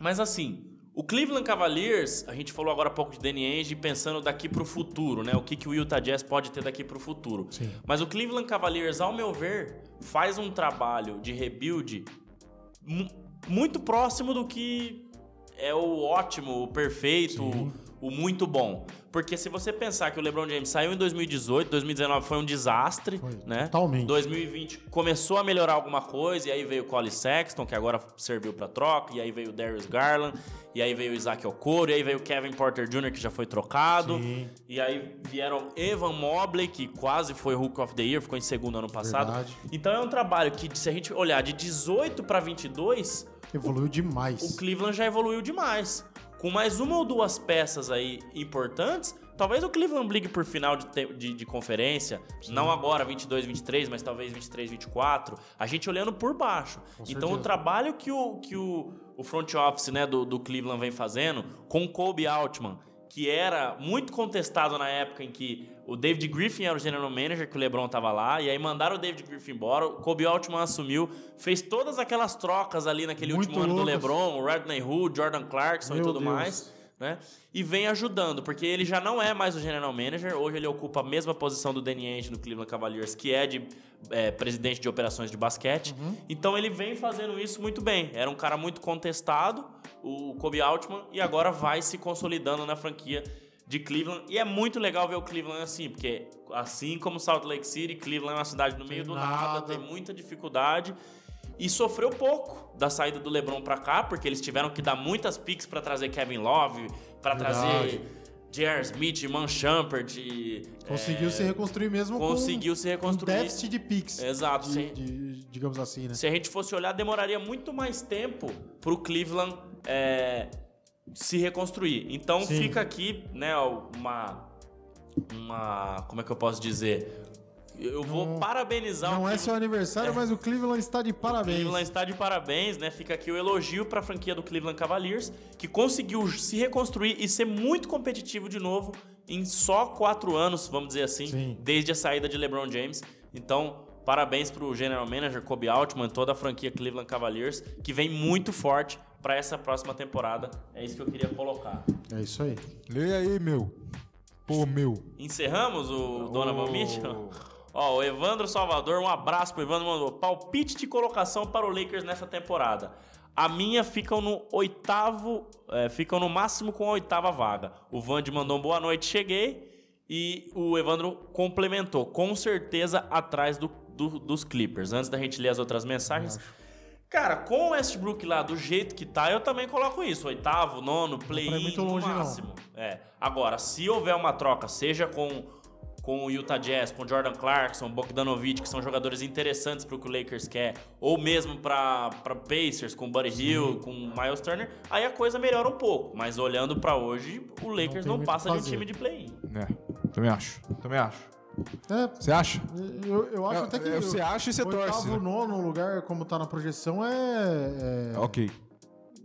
mas assim, o Cleveland Cavaliers, a gente falou agora há pouco de Danny Ainge pensando daqui pro futuro, né? O que, que o Utah Jazz pode ter daqui pro futuro. Sim. Mas o Cleveland Cavaliers, ao meu ver, faz um trabalho de rebuild muito próximo do que é o ótimo, o perfeito, Sim. o muito bom. Porque se você pensar que o LeBron James saiu em 2018, 2019 foi um desastre, Foi, né? totalmente. 2020 começou a melhorar alguma coisa, e aí veio o Cole Sexton, que agora serviu pra troca, e aí veio o Darius Garland, e aí veio o Isaac Okoro, e aí veio o Kevin Porter Jr., que já foi trocado. Sim. E aí vieram Evan Mobley, que quase foi Hook of the Year, ficou em segundo ano passado. Verdade. Então é um trabalho que, se a gente olhar de 18 para 22, Evoluiu demais. o Cleveland já evoluiu demais. Com mais uma ou duas peças aí importantes, talvez o Cleveland brigue por final de, de, de conferência. Não agora, 22, 23, mas talvez 23, 24. A gente olhando por baixo. Com então o certeza. trabalho que o, que o, o front office né, do, do Cleveland vem fazendo com o Kobe Altman, que era muito contestado na época em que o David Griffin era o general manager, que o LeBron tava lá, e aí mandaram o David Griffin embora, o Kobe Altman assumiu, fez todas aquelas trocas ali naquele Muito último ano do. LeBron, o Rodney Hood, Jordan Clarkson e Meu tudo Deus. mais, né? E vem ajudando, porque ele já não é mais o general manager, hoje ele ocupa a mesma posição do Danny Ainge no Cleveland Cavaliers, que é de é, presidente de operações de basquete. Uhum. Então ele vem fazendo isso muito bem. Era um cara muito contestado, o Kobe Altman, e agora vai se consolidando na franquia de Cleveland. E é muito legal ver o Cleveland assim, porque assim como Salt Lake City, Cleveland é uma cidade no meio do nada, nada. tem muita dificuldade. E sofreu pouco da saída do LeBron pra cá, porque eles tiveram que dar muitas picks pra trazer Kevin Love, pra Verdade. trazer J.R. Smith, Man Shumpert. Conseguiu é, se reconstruir mesmo conseguiu se com um reconstruir. déficit de picks. Exato, de- sim. de- digamos assim, né? Se a gente fosse olhar, demoraria muito mais tempo pro Cleveland é, se reconstruir. Então Sim. fica aqui, né, uma. Uma. Como é que eu posso dizer? Eu vou Não- parabenizar o Não é Cleveland. seu aniversário, mas o Cleveland está de O parabéns. Cleveland está de parabéns, né? Fica aqui o elogio para a franquia do Cleveland Cavaliers, que conseguiu se reconstruir e ser muito competitivo de novo em só quatro anos, vamos dizer assim, Sim. desde a saída de LeBron James. Então, parabéns para o general manager Kobe Altman, toda a franquia Cleveland Cavaliers, que vem muito forte para essa próxima temporada. É isso que eu queria colocar. É isso aí. Leia aí, meu. Pô, meu. Encerramos o Donovan Ô. Mitchell? Ó, o Evandro Salvador, um abraço pro Evandro, mandou palpite de colocação para o Lakers nessa temporada. A minha ficam no oitavo, é, ficam no máximo com a oitava vaga. O Vande mandou um boa noite, cheguei. E o Evandro complementou, com certeza atrás do, do- dos Clippers. Antes da gente ler as outras mensagens. Cara, com o Westbrook lá do jeito que tá, eu também coloco isso. Oitavo, nono, ir play-in no longe, não. máximo. É. Agora, se houver uma troca, seja com, com o Utah Jazz, com o Jordan Clarkson, Bogdanovic, que são jogadores interessantes pro que o Lakers quer, ou mesmo pra, pra Pacers, com o Buddy Hill, com o Miles Turner, aí a coisa melhora um pouco. Mas olhando pra hoje, o Lakers não, muito passa o de um time de play-in. É, também acho. Também acho. É, Você acha? eu, eu acho É, até que. é, você acha e você oitavo, torce, né? nono lugar, como tá na projeção, é. é- Ok.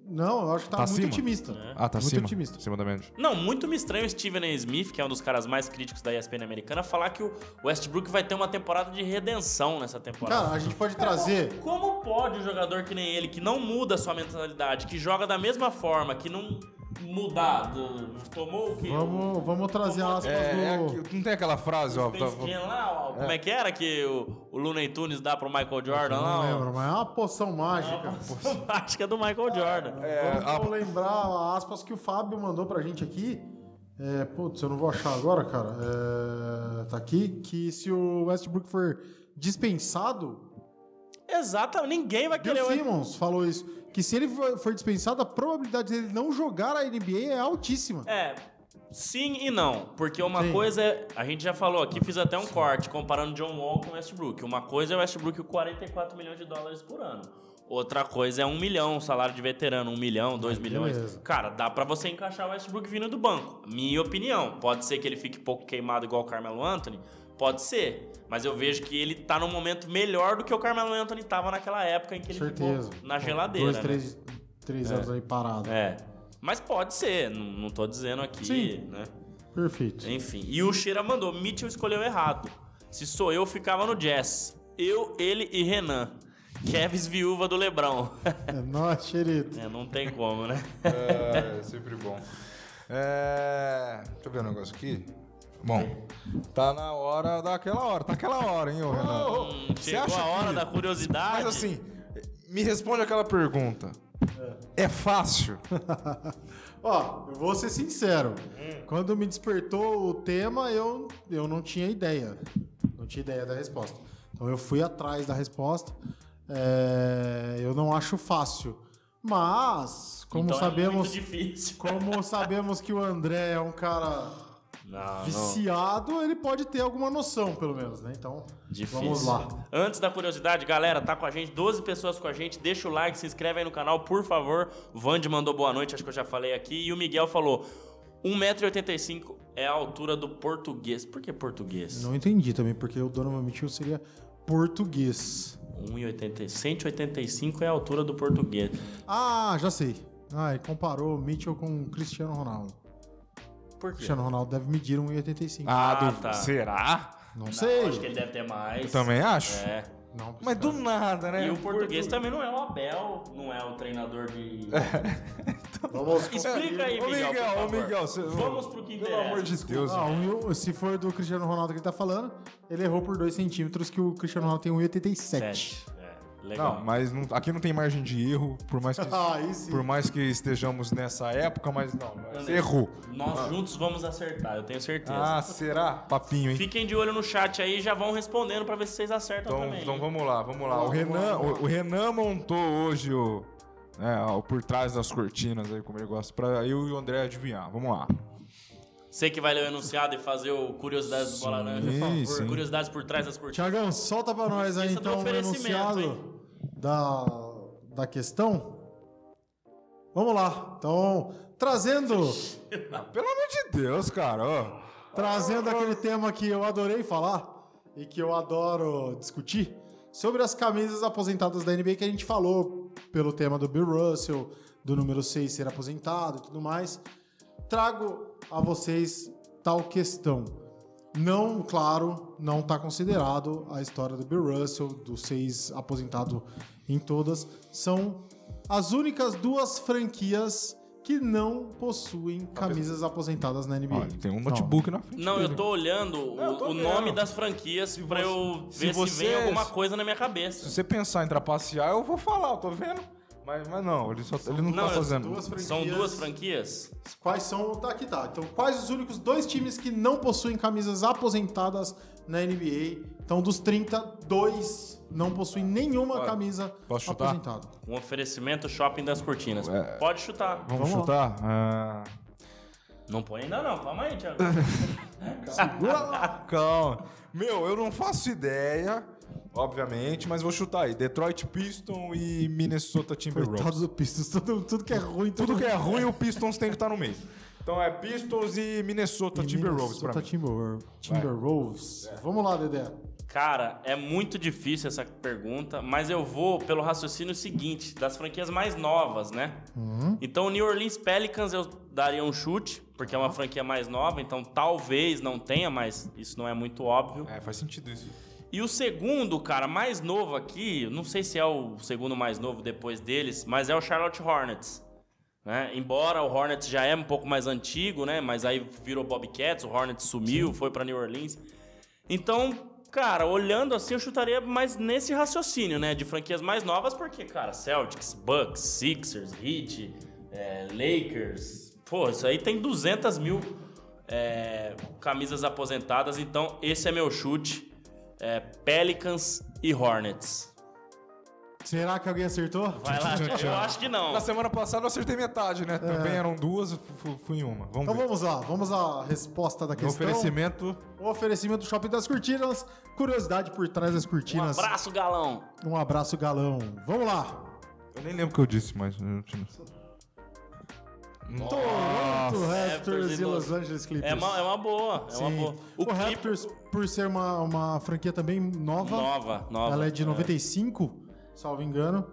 Não, eu acho que tá, Tá muito acima? otimista. É. Ah, tá muito acima. otimista. Acima da média. Não, muito me estranho o Steven A. Smith, que é um dos caras mais críticos da ESPN americana, falar que o Westbrook vai ter uma temporada de redenção nessa temporada. Cara, a gente pode trazer. Como pode um jogador que nem ele, que não muda a sua mentalidade, que joga da mesma forma, que não mudar, do- tomou o quê? Vamos, vamos trazer Como- aspas É, é do. aqui- não tem aquela frase, ó. Tá- lá, ó, como é que era que o, o Looney Tunes dá pro Michael Jordan Não lá? ó? lembro, mas é uma poção mágica. Acho que é do Michael Jordan. É, Vamos, a- lembrar aspas que o Fábio mandou pra gente aqui. É, putz, eu não vou achar agora, cara. É, tá aqui. Que se o Westbrook for dispensado. Exatamente, ninguém vai Bill querer... o- Simmons falou isso. Que se ele for dispensado, a probabilidade dele não jogar a NBA é altíssima. É, sim e não. Porque uma Sim. coisa é. A gente já falou aqui, fiz até um corte comparando John Wall com Westbrook. Uma coisa é o Westbrook com 44 milhões de dólares por ano. Outra coisa é um milhão, salário de veterano, um milhão, dois milhões. beleza. Cara, dá pra você encaixar o Westbrook vindo do banco. Minha opinião. Pode ser que ele fique pouco queimado igual o Carmelo Anthony? Pode ser. Mas eu vejo que ele tá num momento melhor do que o Carmelo Anthony tava naquela época em que ele Certeza. ficou na geladeira. Dois, né? três, três anos aí parado. É. Mas pode ser, não, não tô dizendo aqui, Sim. né? Perfeito. Enfim. E o Sheila mandou: Mitchell escolheu errado. Se sou eu, ficava no Jazz. Eu, ele e Renan. Kevs viúva do Lebrão. É nóis, xerito. é, não tem como, né? É, sempre bom. É, deixa eu ver um negócio aqui. Bom, tá na hora daquela hora. Tá aquela hora, hein, ô Renan? Hum, Você chegou acha a hora que- da curiosidade. Mas assim, me responde aquela pergunta. É fácil? Ó, eu vou ser sincero. Hum. Quando me despertou o tema, eu, eu não tinha ideia. Não tinha ideia da resposta. Então eu fui atrás da resposta. É, eu não acho fácil. Mas, como então É sabemos. muito difícil. como sabemos que o André é um cara Não, não. viciado, ele pode ter alguma noção, pelo menos, né? Então, Difícil. vamos lá. Antes da curiosidade, galera, tá com a gente, 12 pessoas com a gente. Deixa o like, se inscreve aí no canal, por favor. O Vande mandou boa noite, acho que eu já falei aqui. E o Miguel falou: 1,85m é a altura do português. Por que português? Não entendi também, porque o Donovan Mitchell seria português. 1,80 185 é a altura do português. Ah, já sei. Ah, ele comparou o Mitchell com o Cristiano Ronaldo. Por O quê? Cristiano Ronaldo deve medir 1,85. Ah, Ah, du- tá. será? não, Não, sei. Acho que ele deve ter mais. Eu também acho. É. Não, Mas do nada, né? E o português também não é o Abel, não é o treinador de. Vamos... Explica aí, Ô, Miguel. Miguel, por ô. Miguel, você- Vamos pro que Pelo amor interessa. de Deus. Ah, um- se for do Cristiano Ronaldo que ele tá falando, ele errou por 2 centímetros, que o Cristiano Ronaldo tem 1,87. Legal. Não, mas não- aqui não tem margem de erro, por mais que, Ah, sim. por mais que estejamos nessa época, mas não, mas você errou. Nós juntos vamos acertar, eu tenho certeza. Ah, será? Papinho, hein? Fiquem de olho no chat aí e já vão respondendo pra ver se vocês acertam Então, também. então vamos lá, vamos lá. O Renan, o, o Renan montou hoje o, né, o por trás das cortinas aí, como ele gosta, pra eu e o André adivinhar. Vamos lá. Você que vai ler o enunciado e fazer o Curiosidades do Bola Laranja, por favor. sim. Curiosidades por trás das cortinas. Tiagão, solta pra nós aí então o oferecimento, enunciado hein? Da, da questão. Vamos lá. Então, trazendo, Pelo amor de Deus, cara. ó. trazendo aquele tema que eu adorei falar e que eu adoro discutir sobre as camisas aposentadas da NBA que a gente falou pelo tema do Bill Russell, do número 6 ser aposentado e tudo mais. Trago a vocês tal questão. Não, claro, não está considerado a história do Bill Russell, do seis aposentado em todas. São as únicas duas franquias que não possuem camisas aposentadas na NBA. Olha, tem um notebook na frente. Não, dele. eu tô olhando o, Não, eu tô o nome das franquias pra eu se ver se, você- vem alguma coisa na minha Se cabeça. você pensar em trapacear, eu vou falar, eu tô vendo. Mas, mas não, ele, só, ele não, Não, tá fazendo. duas franquias. São duas franquias? Quais são. Tá aqui, tá. Então, quais os únicos dois times que não possuem camisas aposentadas na NBA? Então, dos 30, dois não possuem nenhuma Olha, camisa posso chutar? aposentada. Um oferecimento shopping das cortinas. É. Pode chutar. Vamos, Vamos chutar? Ah, Não põe ainda não, calma aí, Thiago. calma. Meu, eu não faço ideia, obviamente, mas vou chutar aí. Detroit Pistons e Minnesota Coitado Timberwolves. do Pistons, tudo, tudo que é ruim, Tudo que é ruim, o Pistons tem que estar no meio. Então é Pistons e Minnesota Timberwolves pra Minnesota mim. Timberwolves. Timberwolves. Vamos lá, Dedé. Cara, é muito difícil essa pergunta, mas eu vou pelo raciocínio seguinte, das franquias mais novas, né? Então, o New Orleans Pelicans eu daria um chute, porque é uma franquia mais nova, então talvez não tenha, mas isso não é muito óbvio. É, faz sentido isso. E o segundo, cara, mais novo aqui, não sei se é o segundo mais novo depois deles, mas é o Charlotte Hornets. Né? Embora o Hornets já é um pouco mais antigo, né? Mas aí virou Bobcats, o Hornets sumiu, foi pra New Orleans. Então, cara, olhando assim, eu chutaria mais nesse raciocínio, né? De franquias mais novas, porque, cara, Celtics, Bucks, Sixers, Heat, é, Lakers... Pô, isso aí tem 200 mil é, camisas aposentadas, então esse é meu chute. É, Pelicans e Hornets. Será que alguém acertou? Vai lá, eu acho que não. Na semana passada eu acertei metade, né? Também eram duas, fui em uma. Vamos Então ver. vamos lá, vamos à resposta da questão. oferecimento. O oferecimento do Shopping das Cortinas. Curiosidade por trás das Um cortinas. abraço, galão. Um abraço, galão. Vamos lá. Eu nem lembro o que eu disse, mas. eu tinha- Toronto Raptors Raptors e Los- Angeles Clippers. É uma, é uma boa, é uma Sim. boa. O, Clip- Raptors, por ser uma, uma franquia também nova, Nova, nova. ela é de 95, salvo engano.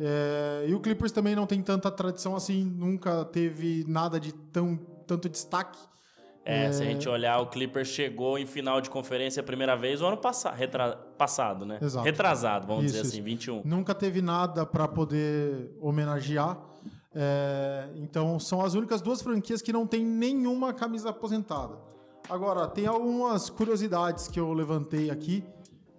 É, e o Clippers também não tem tanta tradição assim, nunca teve nada de tão, tanto destaque. É, se a gente olhar, o Clippers chegou em final de conferência a primeira vez o ano passa retra- passado, né? Exato. Retrasado, vamos Isso, dizer isso. assim, 21. Nunca teve nada para poder homenagear. É, então, são as únicas duas franquias que não tem nenhuma camisa aposentada. Agora, tem algumas curiosidades que eu levantei aqui.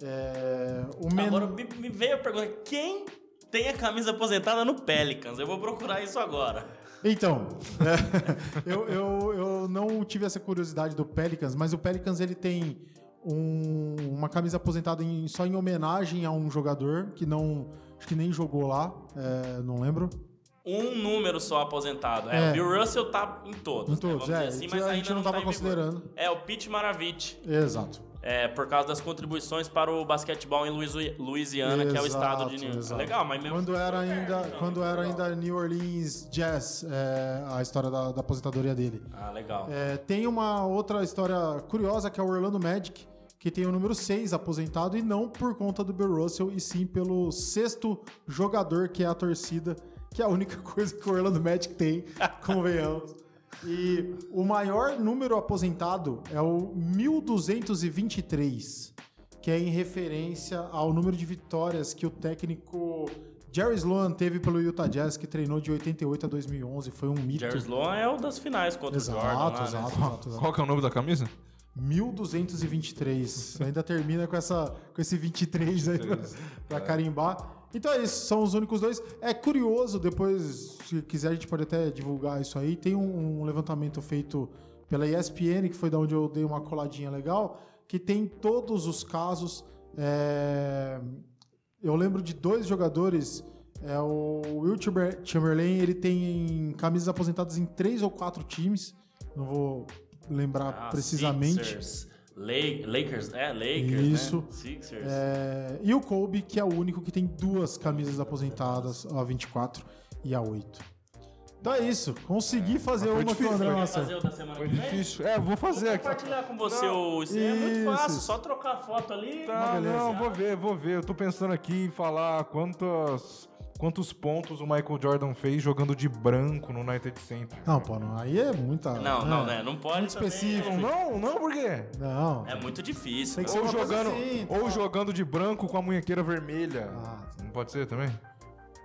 É, men- Agora me, me veio a pergunta: quem tem a camisa aposentada no Pelicans? Eu vou procurar isso agora. Então, é, eu, eu, eu não tive essa curiosidade do Pelicans, mas o Pelicans ele tem um- uma camisa aposentada em- só em homenagem a um jogador que não acho que nem jogou lá, é, não lembro. Um número só aposentado. É, É. o Bill Russell tá em todos. Em todos, né? é. Vamos dizer assim, mas a ainda gente não tá estava em vigor. considerando. É, o Pete Maravich. Exato. É, por causa das contribuições para o basquetebol em Louisi- Louisiana, que é o estado de Exato, New exato. Legal, mas meu. Quando era ainda, quando era ainda New Orleans Jazz, é, a história da, da aposentadoria dele. Ah, legal. É, tem uma outra história curiosa que é o Orlando Magic, que tem o número 6 aposentado e não por conta do Bill Russell, e sim pelo sexto jogador que é a torcida, que é a única coisa que o Orlando Magic tem, convenhamos. E o maior número aposentado é o 1223, que é em referência ao número de vitórias que o técnico Jerry Sloan teve pelo Utah Jazz, que treinou de 88 a 2011. Foi um mito. Jerry Sloan é o das finais contra Exato, o Jordan. lá, né? exato, exato, exato. Qual que é o nome da camisa? 1223. Ainda termina com, essa, com esse 23 aí pra, pra carimbar. Então é isso, são os únicos dois. É curioso, depois, se quiser, a gente pode até divulgar isso aí. Tem um, um levantamento feito pela ESPN, que foi da onde eu dei uma coladinha legal, que tem todos os casos. é, Eu lembro de dois jogadores. É o Will Chamber- Chamberlain, ele tem camisas aposentadas em três ou quatro times. Não vou lembrar Ah, precisamente. Sixers, Lakers, é, Lakers, Isso. né? Sixers. É, e o Kobe, que é o único que tem duas camisas aposentadas, a 24 e a 8. Então é isso. Consegui fazer mas foi uma o difícil, André não fazer o da semana Foi que vem? difícil. É, vou fazer Vou aqui. compartilhar com você o... Isso é muito Isso. fácil, só trocar a foto ali. Tá, beleza. não, vou ver, vou ver. Eu tô pensando aqui em falar quantas, quantos pontos o Michael Jordan fez jogando de branco no United Center. Não, pô, não, aí é muita. Não, não, né? Não pode Muito também- específico. Não, não, por quê? Não. É muito difícil. Tem que ser Ou jogando, assim, ou tá. jogando de branco com a munhequeira vermelha. Ah, Não pode ser também?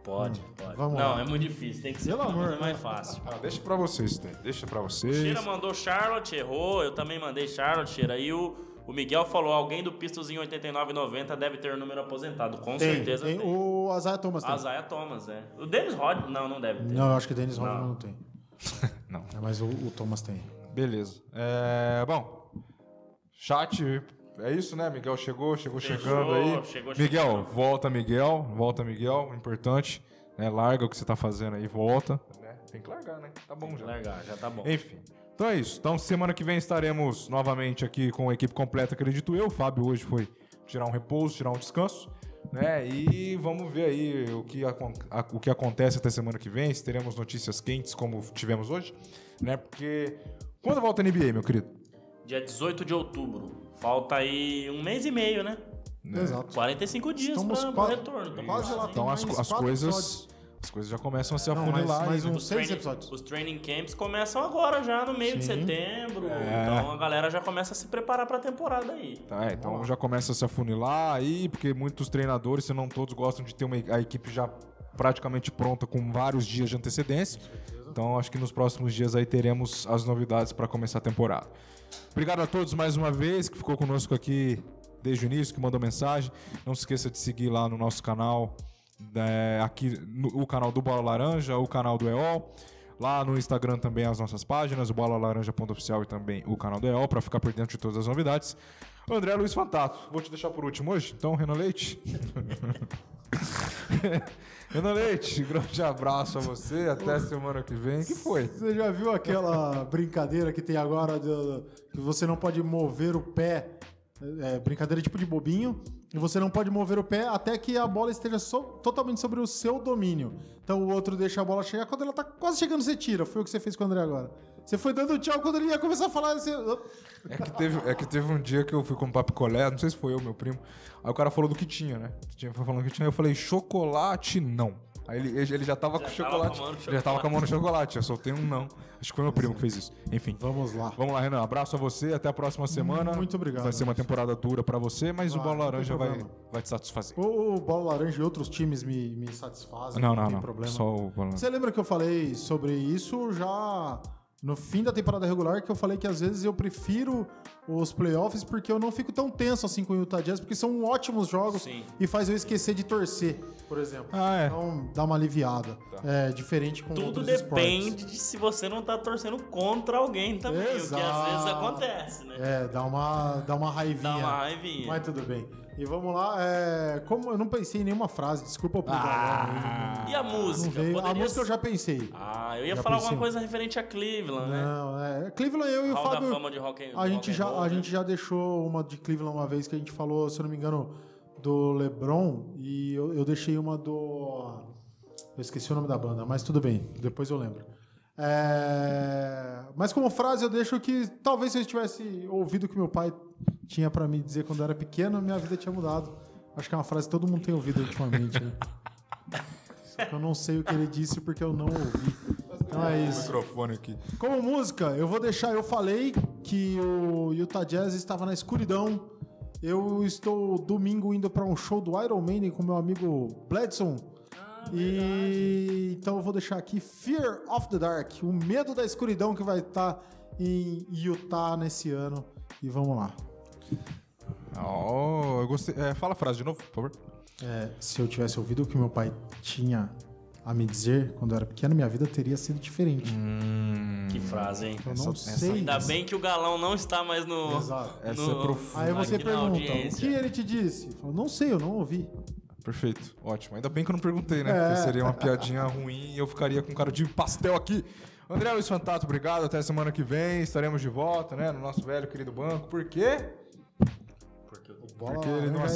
Pode, pode. vamos não, lá. é muito difícil. Tem que ser Pelo amor, coisa mais né? fácil. Ah, deixa pra vocês, Té. Deixa pra vocês. Cheira mandou Charlotte, errou. Eu também mandei Charlotte, Cheira. Aí o, o Miguel falou: alguém do Pistols em 89,90 deve ter número aposentado. Com Tem, certeza tem. tem. O Isaiah Thomas tem. A Zaya Thomas, é. O Dennis Rod, não, não deve ter. Não, eu acho que o Dennis Não. Rodman não tem. Não. É, mas o, o Thomas tem. Beleza. É, bom, chat, é isso, né? Miguel chegou, chegou Fechou, chegando aí. chegou Miguel, chegando. volta, Miguel. Volta, Miguel. Importante. Né? Larga o que você tá fazendo aí, volta. Né? Tem que largar, né? Tá bom já. Largar, já tá bom. Enfim. Então é isso. Então semana que vem estaremos novamente aqui com a equipe completa, acredito eu. O Fábio hoje foi tirar um repouso, tirar um descanso. Né? E vamos ver aí o que, acon- a- o que acontece até semana que vem, se teremos notícias quentes como tivemos hoje. Né? Porque. Quando volta a NBA, meu querido? Dia 18 de outubro. Falta aí um mês e meio, né? Exato. 45 dias qua- pra retorno. Quase lá. Então as, as coisas. As coisas já começam a se Não, mas- afunilar. mas uns seis training- episódios. Os training camps começam agora, já no meio de Sim. setembro. É. Então a galera já começa a se preparar pra temporada aí. Tá, é, então já começa a se afunilar aí, porque muitos treinadores, se não todos, gostam de ter uma, a equipe já praticamente pronta com vários dias de antecedência. Então acho que nos próximos dias aí teremos as novidades para começar a temporada. Obrigado a todos mais uma vez que ficou conosco aqui desde o início, que mandou mensagem. Não se esqueça de seguir lá no nosso canal, né, aqui no, o canal do Bola Laranja, o canal do EOL. Lá no Instagram também as nossas páginas, o Bola Laranja.oficial e também o canal do EOL, para ficar por dentro de todas as novidades. André Luiz Fantato, vou te deixar por último hoje, então, Renan Leite. Renan Leite, grande abraço a você, até semana que vem. Que foi? Você já viu aquela brincadeira que tem agora de- que você não pode mover o pé? É, brincadeira tipo de bobinho. E você não pode mover o pé até que a bola esteja so- totalmente sobre o seu domínio. Então o outro deixa a bola chegar. Quando ela tá quase chegando, você tira. Foi o que você fez com o André agora. Você foi dando tchau quando ele ia começar a falar. Você... É que, teve, é que teve um dia que eu fui comprar picolé, não sei se foi eu, meu primo. Aí o cara falou do que tinha, né? Foi falando que tinha, eu falei, chocolate não. Aí ele, ele já tava Já com tava chocolate. com a mão no Já tava com a mão no chocolate, eu soltei um não. Acho que foi meu primo que fez isso. Enfim. Vamos lá. Vamos lá, Renan. Abraço a você, até a próxima semana. Muito obrigado, Vai ser uma temporada dura pra você, mas o Ah, Bola Laranja vai, vai te satisfazer. O, o Bola Laranja e outros times me, me satisfazem. Não, Não, não, tem não. problema. Só o Bola Laranja. Você lembra que eu falei sobre isso já no fim da temporada regular, que eu falei que às vezes eu prefiro os playoffs porque eu não fico tão tenso assim com o Utah Jazz, porque são ótimos jogos Sim. e faz eu esquecer de torcer, por exemplo. Ah, é. Então dá uma aliviada. É diferente com Tudo outros depende esportes. de se você não tá torcendo contra alguém também. O que às Exato. vezes acontece, né? É, dá uma, dá uma raivinha. Dá uma raivinha. Mas tudo bem. E vamos lá. é, como eu não pensei em nenhuma frase, desculpa o Ah. E a música? Veio. A Poderia música eu já pensei. Ah, eu ia Já falar pensei. alguma coisa referente a Cleveland, né? Não, é. Cleveland, eu e o Hall da Fábio. fama de rock and A gente, and roll, a gente já deixou uma de Cleveland uma vez que a gente falou, se eu não me engano, do LeBron e eu, eu deixei uma do. Eu esqueci o nome da banda, mas tudo bem, depois eu lembro. É, Mas como frase eu deixo que talvez se eu tivesse ouvido o que meu pai tinha pra me dizer quando eu era pequeno, minha vida tinha mudado. Acho que é uma frase que todo mundo tem ouvido ultimamente, né? Só que eu não sei o que ele disse porque eu não ouvi. Então é isso. microfone aqui. Como música, eu vou deixar. Eu falei que o Utah Jazz estava na escuridão. Eu estou domingo indo para um show do Iron Maiden com meu amigo Bledson. e então eu vou deixar aqui Fear of the Dark, o medo da escuridão que vai estar em Utah nesse ano. E vamos lá. Oh, eu gostei. É, fala a frase de novo, por favor. É, se eu tivesse ouvido o que meu pai tinha a me dizer quando eu era pequeno, minha vida teria sido diferente. Que frase, hein? eu essa- não essa- sei. Ainda bem que o galão não está mais no. Exato. Essa no- é profunda. Aí você pergunta, o que ele te disse? Eu falo, não sei, eu não ouvi. Perfeito, ótimo. Ainda bem que eu não perguntei, né? É. Porque seria uma piadinha ruim e eu ficaria com cara de pastel aqui. André Luiz Fantato, obrigado. Até semana que vem. Estaremos de volta, né? No nosso velho querido banco. Por quê? Bola Porque ele não é nunca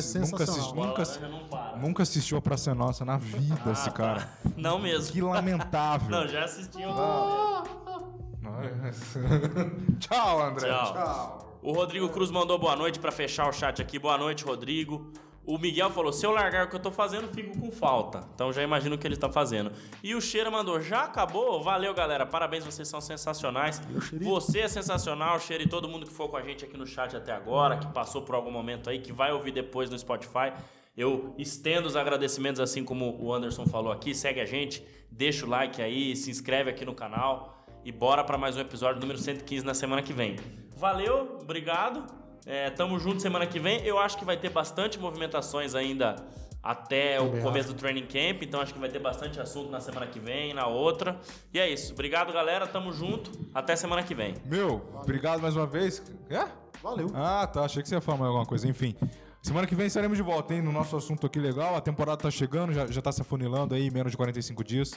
assistiu. Nunca- para. Nunca assistiu a Praça Nossa na vida, Ah, esse tá. cara. Não mesmo. Que lamentável. Não, já assisti um. Tchau, André. Tchau. Tchau. O Rodrigo Cruz mandou boa noite pra fechar o chat aqui. Boa noite, Rodrigo. O Miguel falou: se eu largar o que eu tô fazendo, fico com falta. Então já imagino o que ele tá fazendo. E o Cheira mandou: já acabou? Valeu, galera. Parabéns, vocês são sensacionais. Você é sensacional, Cheira, e todo mundo que for com a gente aqui no chat até agora, que passou por algum momento aí, que vai ouvir depois no Spotify. Eu estendo os agradecimentos, assim como o Anderson falou aqui. Segue a gente, deixa o like aí, se inscreve aqui no canal. E bora para mais um episódio número 115 na semana que vem. Valeu, obrigado. É, tamo junto semana que vem. Eu acho que vai ter bastante movimentações ainda até o começo do training camp, então acho que vai ter bastante assunto na semana que vem, na outra. E é isso. Obrigado, galera. Tamo junto. Até semana que vem. Meu, obrigado mais uma vez. É? Valeu. Ah, tá. Achei que você ia falar mais alguma coisa. Enfim. Semana que vem estaremos de volta, hein? No nosso assunto aqui legal. A temporada tá chegando, já, já tá se afunilando aí, menos de 45 dias.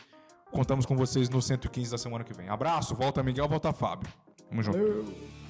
Contamos com vocês no 115 da semana que vem. Abraço, volta Miguel, volta Fábio. Tamo junto. Valeu.